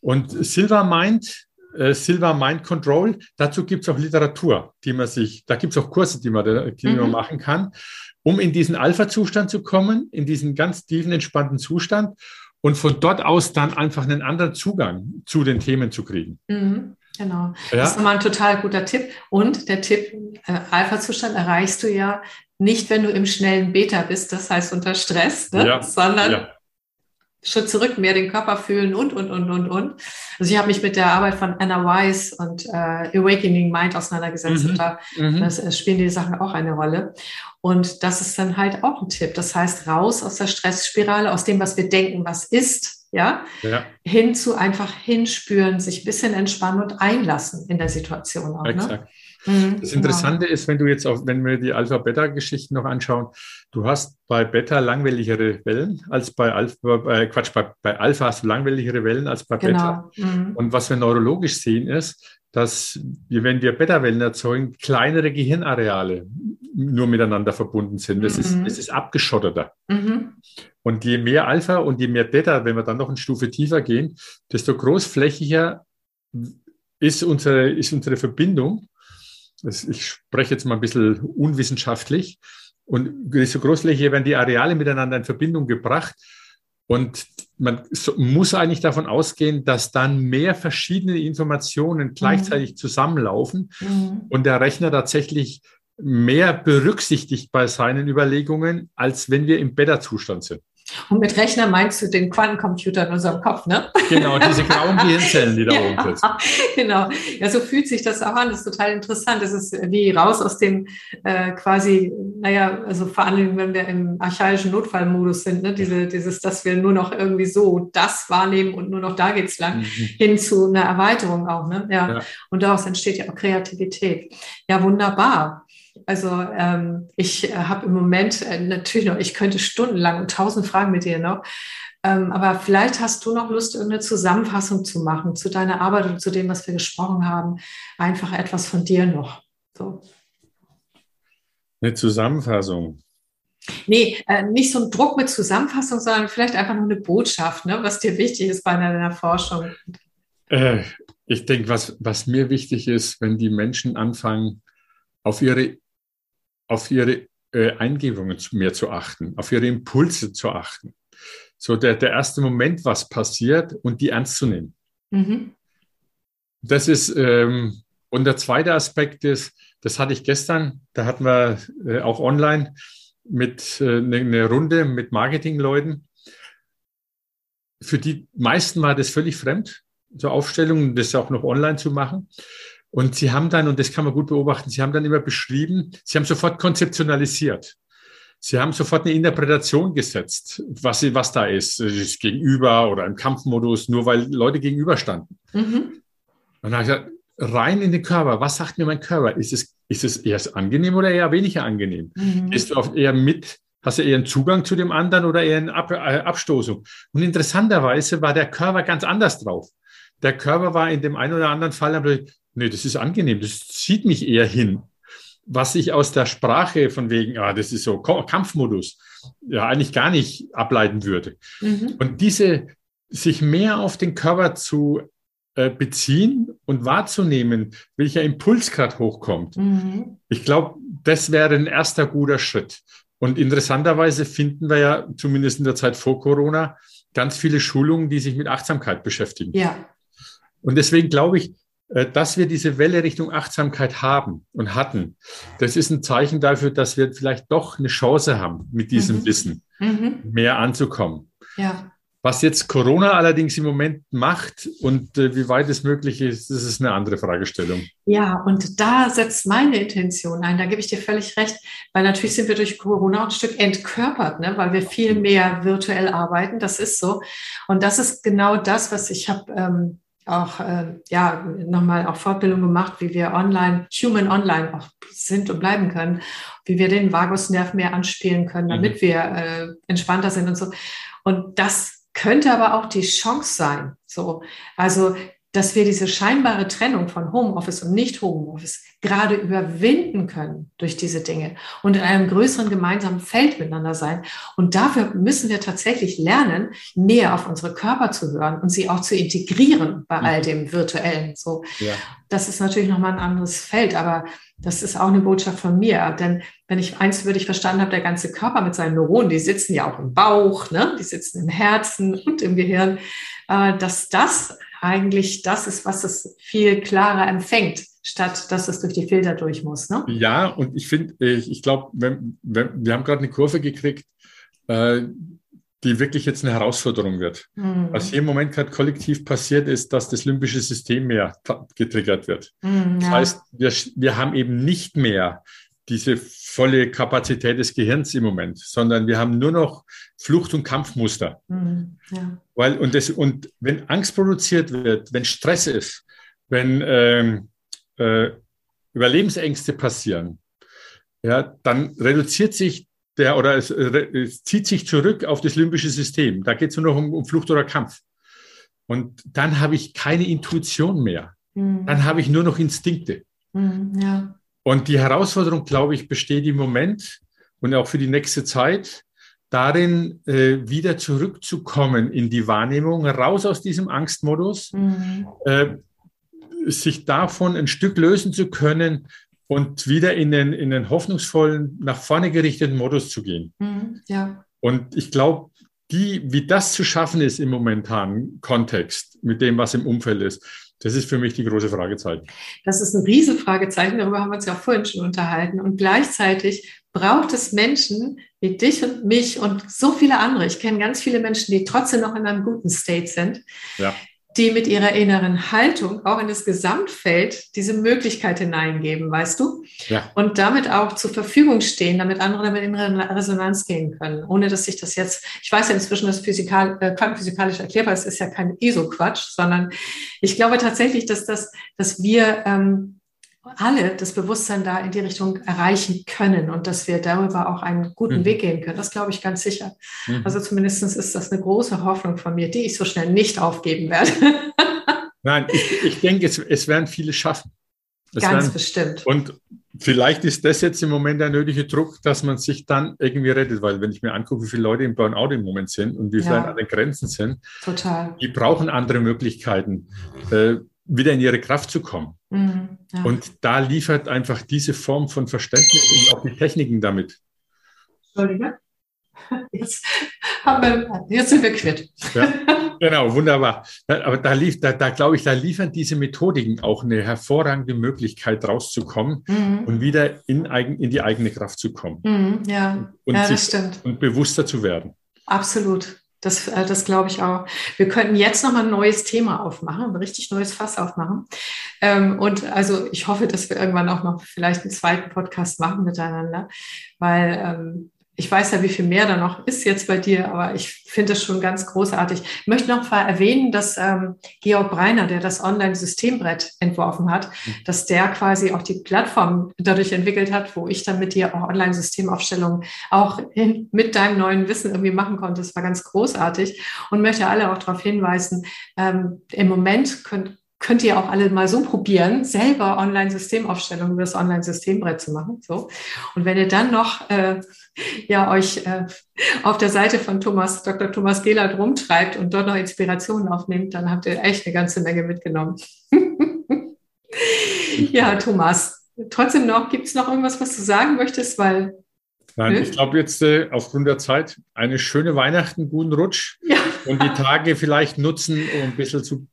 Und Silver Mind, äh, Silver Mind Control, dazu gibt es auch Literatur, die man sich, da gibt es auch Kurse, die man, die mhm. man machen kann, um in diesen Alpha-Zustand zu kommen, in diesen ganz tiefen, entspannten Zustand und von dort aus dann einfach einen anderen Zugang zu den Themen zu kriegen.
Mhm. Genau. Ja. Das ist nochmal ein total guter Tipp. Und der Tipp, äh, Alpha-Zustand erreichst du ja nicht, wenn du im schnellen Beta bist, das heißt unter Stress, ne? ja. sondern ja. Schritt zurück, mehr den Körper fühlen und, und, und, und, und. Also ich habe mich mit der Arbeit von Anna Wise und äh, Awakening Mind auseinandergesetzt. Mhm. Und da mhm. das, äh, spielen die Sachen auch eine Rolle. Und das ist dann halt auch ein Tipp. Das heißt, raus aus der Stressspirale, aus dem, was wir denken, was ist, ja, ja. hin zu einfach hinspüren, sich ein bisschen entspannen und einlassen in der Situation auch. Ne? Exakt. Ne?
Mhm, das Interessante genau. ist, wenn du jetzt auch, wenn wir die Alpha-Beta-Geschichten noch anschauen, du hast bei Beta langwelligere Wellen als bei Alpha, äh, Quatsch, bei, bei Alpha hast du langwelligere Wellen als bei genau. Beta. Mhm. Und was wir neurologisch sehen ist, dass wir, wenn wir Beta-Wellen erzeugen, kleinere Gehirnareale nur miteinander verbunden sind. Das, mhm. ist, ist abgeschotteter. Mhm. Und je mehr Alpha und je mehr Beta, wenn wir dann noch eine Stufe tiefer gehen, desto großflächiger ist unsere, ist unsere Verbindung ich spreche jetzt mal ein bisschen unwissenschaftlich, und so großflächig werden die Areale miteinander in Verbindung gebracht. Und man muss eigentlich davon ausgehen, dass dann mehr verschiedene Informationen gleichzeitig mhm. zusammenlaufen mhm. und der Rechner tatsächlich mehr berücksichtigt bei seinen Überlegungen, als wenn wir im Beta-Zustand sind.
Und mit Rechner meinst du den Quantencomputer in unserem Kopf, ne?
Genau, diese grauen Gehirnzellen, die da (laughs)
ja,
oben sind.
Genau. Ja, so fühlt sich das auch an. Das ist total interessant. Das ist wie raus aus dem äh, quasi, naja, also vor allem, wenn wir im archaischen Notfallmodus sind, ne? Diese, dieses, dass wir nur noch irgendwie so das wahrnehmen und nur noch da geht's lang, mhm. hin zu einer Erweiterung auch, ne? Ja. ja. Und daraus entsteht ja auch Kreativität. Ja, wunderbar. Also ähm, ich äh, habe im Moment äh, natürlich noch, ich könnte stundenlang und tausend Fragen mit dir noch. Ähm, aber vielleicht hast du noch Lust, irgendeine Zusammenfassung zu machen zu deiner Arbeit und zu dem, was wir gesprochen haben. Einfach etwas von dir noch. So.
Eine Zusammenfassung.
Nee, äh, nicht so ein Druck mit Zusammenfassung, sondern vielleicht einfach nur eine Botschaft, ne, was dir wichtig ist bei deiner Forschung.
Äh, ich denke, was, was mir wichtig ist, wenn die Menschen anfangen, auf ihre auf ihre äh, Eingebungen mehr zu achten, auf ihre Impulse zu achten. So der, der erste Moment, was passiert und die ernst zu nehmen. Mhm. Das ist, ähm, und der zweite Aspekt ist, das hatte ich gestern, da hatten wir äh, auch online mit äh, eine, eine Runde mit Marketingleuten. für die meisten war das völlig fremd, so Aufstellungen, das auch noch online zu machen. Und sie haben dann, und das kann man gut beobachten, sie haben dann immer beschrieben, sie haben sofort konzeptionalisiert. Sie haben sofort eine Interpretation gesetzt, was, was da ist, ist gegenüber oder im Kampfmodus, nur weil Leute gegenüberstanden. Mhm. Und dann habe ich gesagt, rein in den Körper, was sagt mir mein Körper? Ist es, ist es eher angenehm oder eher weniger angenehm? Mhm. Ist du eher mit, hast du eher einen Zugang zu dem anderen oder eher eine Ab, äh, Abstoßung? Und interessanterweise war der Körper ganz anders drauf. Der Körper war in dem einen oder anderen Fall, nee, das ist angenehm, das zieht mich eher hin was ich aus der Sprache von wegen, ah, das ist so Kampfmodus, ja, eigentlich gar nicht ableiten würde. Mhm. Und diese, sich mehr auf den Körper zu äh, beziehen und wahrzunehmen, welcher Impuls gerade hochkommt. Mhm. Ich glaube, das wäre ein erster guter Schritt. Und interessanterweise finden wir ja, zumindest in der Zeit vor Corona, ganz viele Schulungen, die sich mit Achtsamkeit beschäftigen. Ja. Und deswegen glaube ich, dass wir diese Welle Richtung Achtsamkeit haben und hatten, das ist ein Zeichen dafür, dass wir vielleicht doch eine Chance haben, mit diesem mhm. Wissen mhm. mehr anzukommen. Ja. Was jetzt Corona allerdings im Moment macht und äh, wie weit es möglich ist, das ist eine andere Fragestellung.
Ja, und da setzt meine Intention ein. Da gebe ich dir völlig recht, weil natürlich sind wir durch Corona ein Stück entkörpert, ne? weil wir viel mehr virtuell arbeiten. Das ist so. Und das ist genau das, was ich habe. Ähm, auch äh, ja nochmal auch Fortbildung gemacht, wie wir online, human online auch sind und bleiben können, wie wir den Vagusnerv mehr anspielen können, damit mhm. wir äh, entspannter sind und so. Und das könnte aber auch die Chance sein. So, also dass wir diese scheinbare Trennung von Homeoffice und Nicht-Homeoffice gerade überwinden können durch diese Dinge und in einem größeren gemeinsamen Feld miteinander sein. Und dafür müssen wir tatsächlich lernen, mehr auf unsere Körper zu hören und sie auch zu integrieren bei all dem Virtuellen. So, ja. das ist natürlich nochmal ein anderes Feld, aber das ist auch eine Botschaft von mir. Denn wenn ich eins würde ich verstanden habe, der ganze Körper mit seinen Neuronen, die sitzen ja auch im Bauch, ne? die sitzen im Herzen und im Gehirn, dass das eigentlich das ist, was es viel klarer empfängt, statt dass es durch die Filter durch muss. Ne?
Ja, und ich finde, ich, ich glaube, wir haben gerade eine Kurve gekriegt, äh, die wirklich jetzt eine Herausforderung wird. Mhm. Was hier im Moment gerade kollektiv passiert, ist, dass das limbische System mehr getriggert wird. Mhm, ja. Das heißt, wir, wir haben eben nicht mehr diese volle Kapazität des Gehirns im Moment, sondern wir haben nur noch Flucht- und Kampfmuster. Mhm, ja. Weil, und, das, und wenn Angst produziert wird, wenn Stress ist, wenn ähm, äh, Überlebensängste passieren, ja, dann reduziert sich der oder es, es, zieht sich zurück auf das limbische System. Da geht es nur noch um, um, Flucht oder Kampf. Und dann habe ich keine Intuition mehr. Mhm. Dann habe ich nur noch Instinkte. Mhm, ja. Und die Herausforderung, glaube ich, besteht im Moment und auch für die nächste Zeit darin, äh, wieder zurückzukommen in die Wahrnehmung, raus aus diesem Angstmodus, mhm. äh, sich davon ein Stück lösen zu können und wieder in den, in den hoffnungsvollen, nach vorne gerichteten Modus zu gehen. Mhm, ja. Und ich glaube, die, wie das zu schaffen ist im momentanen Kontext, mit dem, was im Umfeld ist, das ist für mich die große Fragezeichen.
Das ist ein Riesenfragezeichen, darüber haben wir uns ja auch vorhin schon unterhalten. Und gleichzeitig braucht es Menschen wie dich und mich und so viele andere. Ich kenne ganz viele Menschen, die trotzdem noch in einem guten State sind, ja die mit ihrer inneren Haltung auch in das Gesamtfeld diese Möglichkeit hineingeben, weißt du? Ja. Und damit auch zur Verfügung stehen, damit andere damit in Resonanz gehen können, ohne dass sich das jetzt, ich weiß ja inzwischen, dass physikal, äh, quantenphysikalisch erklärbar ist, ist ja kein ESO-Quatsch, sondern ich glaube tatsächlich, dass das, dass wir ähm, alle das Bewusstsein da in die Richtung erreichen können und dass wir darüber auch einen guten mhm. Weg gehen können. Das glaube ich ganz sicher. Mhm. Also zumindest ist das eine große Hoffnung von mir, die ich so schnell nicht aufgeben werde. (laughs)
Nein, ich, ich denke, es, es werden viele schaffen.
Es ganz werden, bestimmt.
Und vielleicht ist das jetzt im Moment der nötige Druck, dass man sich dann irgendwie rettet, weil wenn ich mir angucke, wie viele Leute im Burnout im Moment sind und wie viele ja. an den Grenzen sind, Total. die brauchen andere Möglichkeiten. Äh, wieder in ihre Kraft zu kommen. Mhm, ja. Und da liefert einfach diese Form von Verständnis und auch die Techniken damit.
Entschuldige. Jetzt, haben wir, jetzt sind wir quitt.
Ja, genau, wunderbar. Aber da, lief, da, da glaube ich, da liefern diese Methodiken auch eine hervorragende Möglichkeit, rauszukommen mhm. und wieder in, in die eigene Kraft zu kommen. Mhm,
ja,
und,
ja,
sich, und bewusster zu werden.
Absolut. Das, äh, das glaube ich auch. Wir könnten jetzt noch mal ein neues Thema aufmachen, ein richtig neues Fass aufmachen. Ähm, und also ich hoffe, dass wir irgendwann auch noch vielleicht einen zweiten Podcast machen miteinander, weil ähm, ich weiß ja, wie viel mehr da noch ist jetzt bei dir, aber ich finde es schon ganz großartig. Ich möchte noch mal erwähnen, dass ähm, Georg Breiner, der das Online-Systembrett entworfen hat, mhm. dass der quasi auch die Plattform dadurch entwickelt hat, wo ich dann mit dir auch Online-Systemaufstellungen auch in, mit deinem neuen Wissen irgendwie machen konnte. Das war ganz großartig und möchte alle auch darauf hinweisen, ähm, im Moment könnt, könnt ihr auch alle mal so probieren, selber Online-Systemaufstellungen über das Online-Systembrett zu machen. So. Und wenn ihr dann noch äh, ja, euch äh, auf der Seite von Thomas, Dr. Thomas Gehlert rumtreibt und dort noch Inspirationen aufnimmt, dann habt ihr echt eine ganze Menge mitgenommen. (laughs) ja, Thomas, trotzdem noch, gibt es noch irgendwas, was du sagen möchtest? Weil
Nein, hm? ich glaube jetzt äh, aufgrund der Zeit eine schöne Weihnachten, guten Rutsch ja. und die Tage vielleicht nutzen, um ein bisschen zu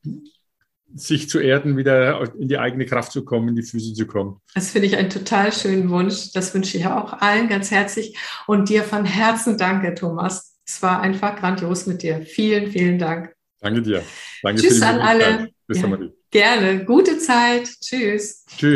sich zu erden, wieder in die eigene Kraft zu kommen, in die Füße zu kommen.
Das finde ich einen total schönen Wunsch. Das wünsche ich auch allen ganz herzlich und dir von Herzen danke, Thomas. Es war einfach grandios mit dir. Vielen, vielen Dank.
Danke dir. Danke
Tschüss an alle. Bis ja, Gerne. Gute Zeit. Tschüss. Tschüss.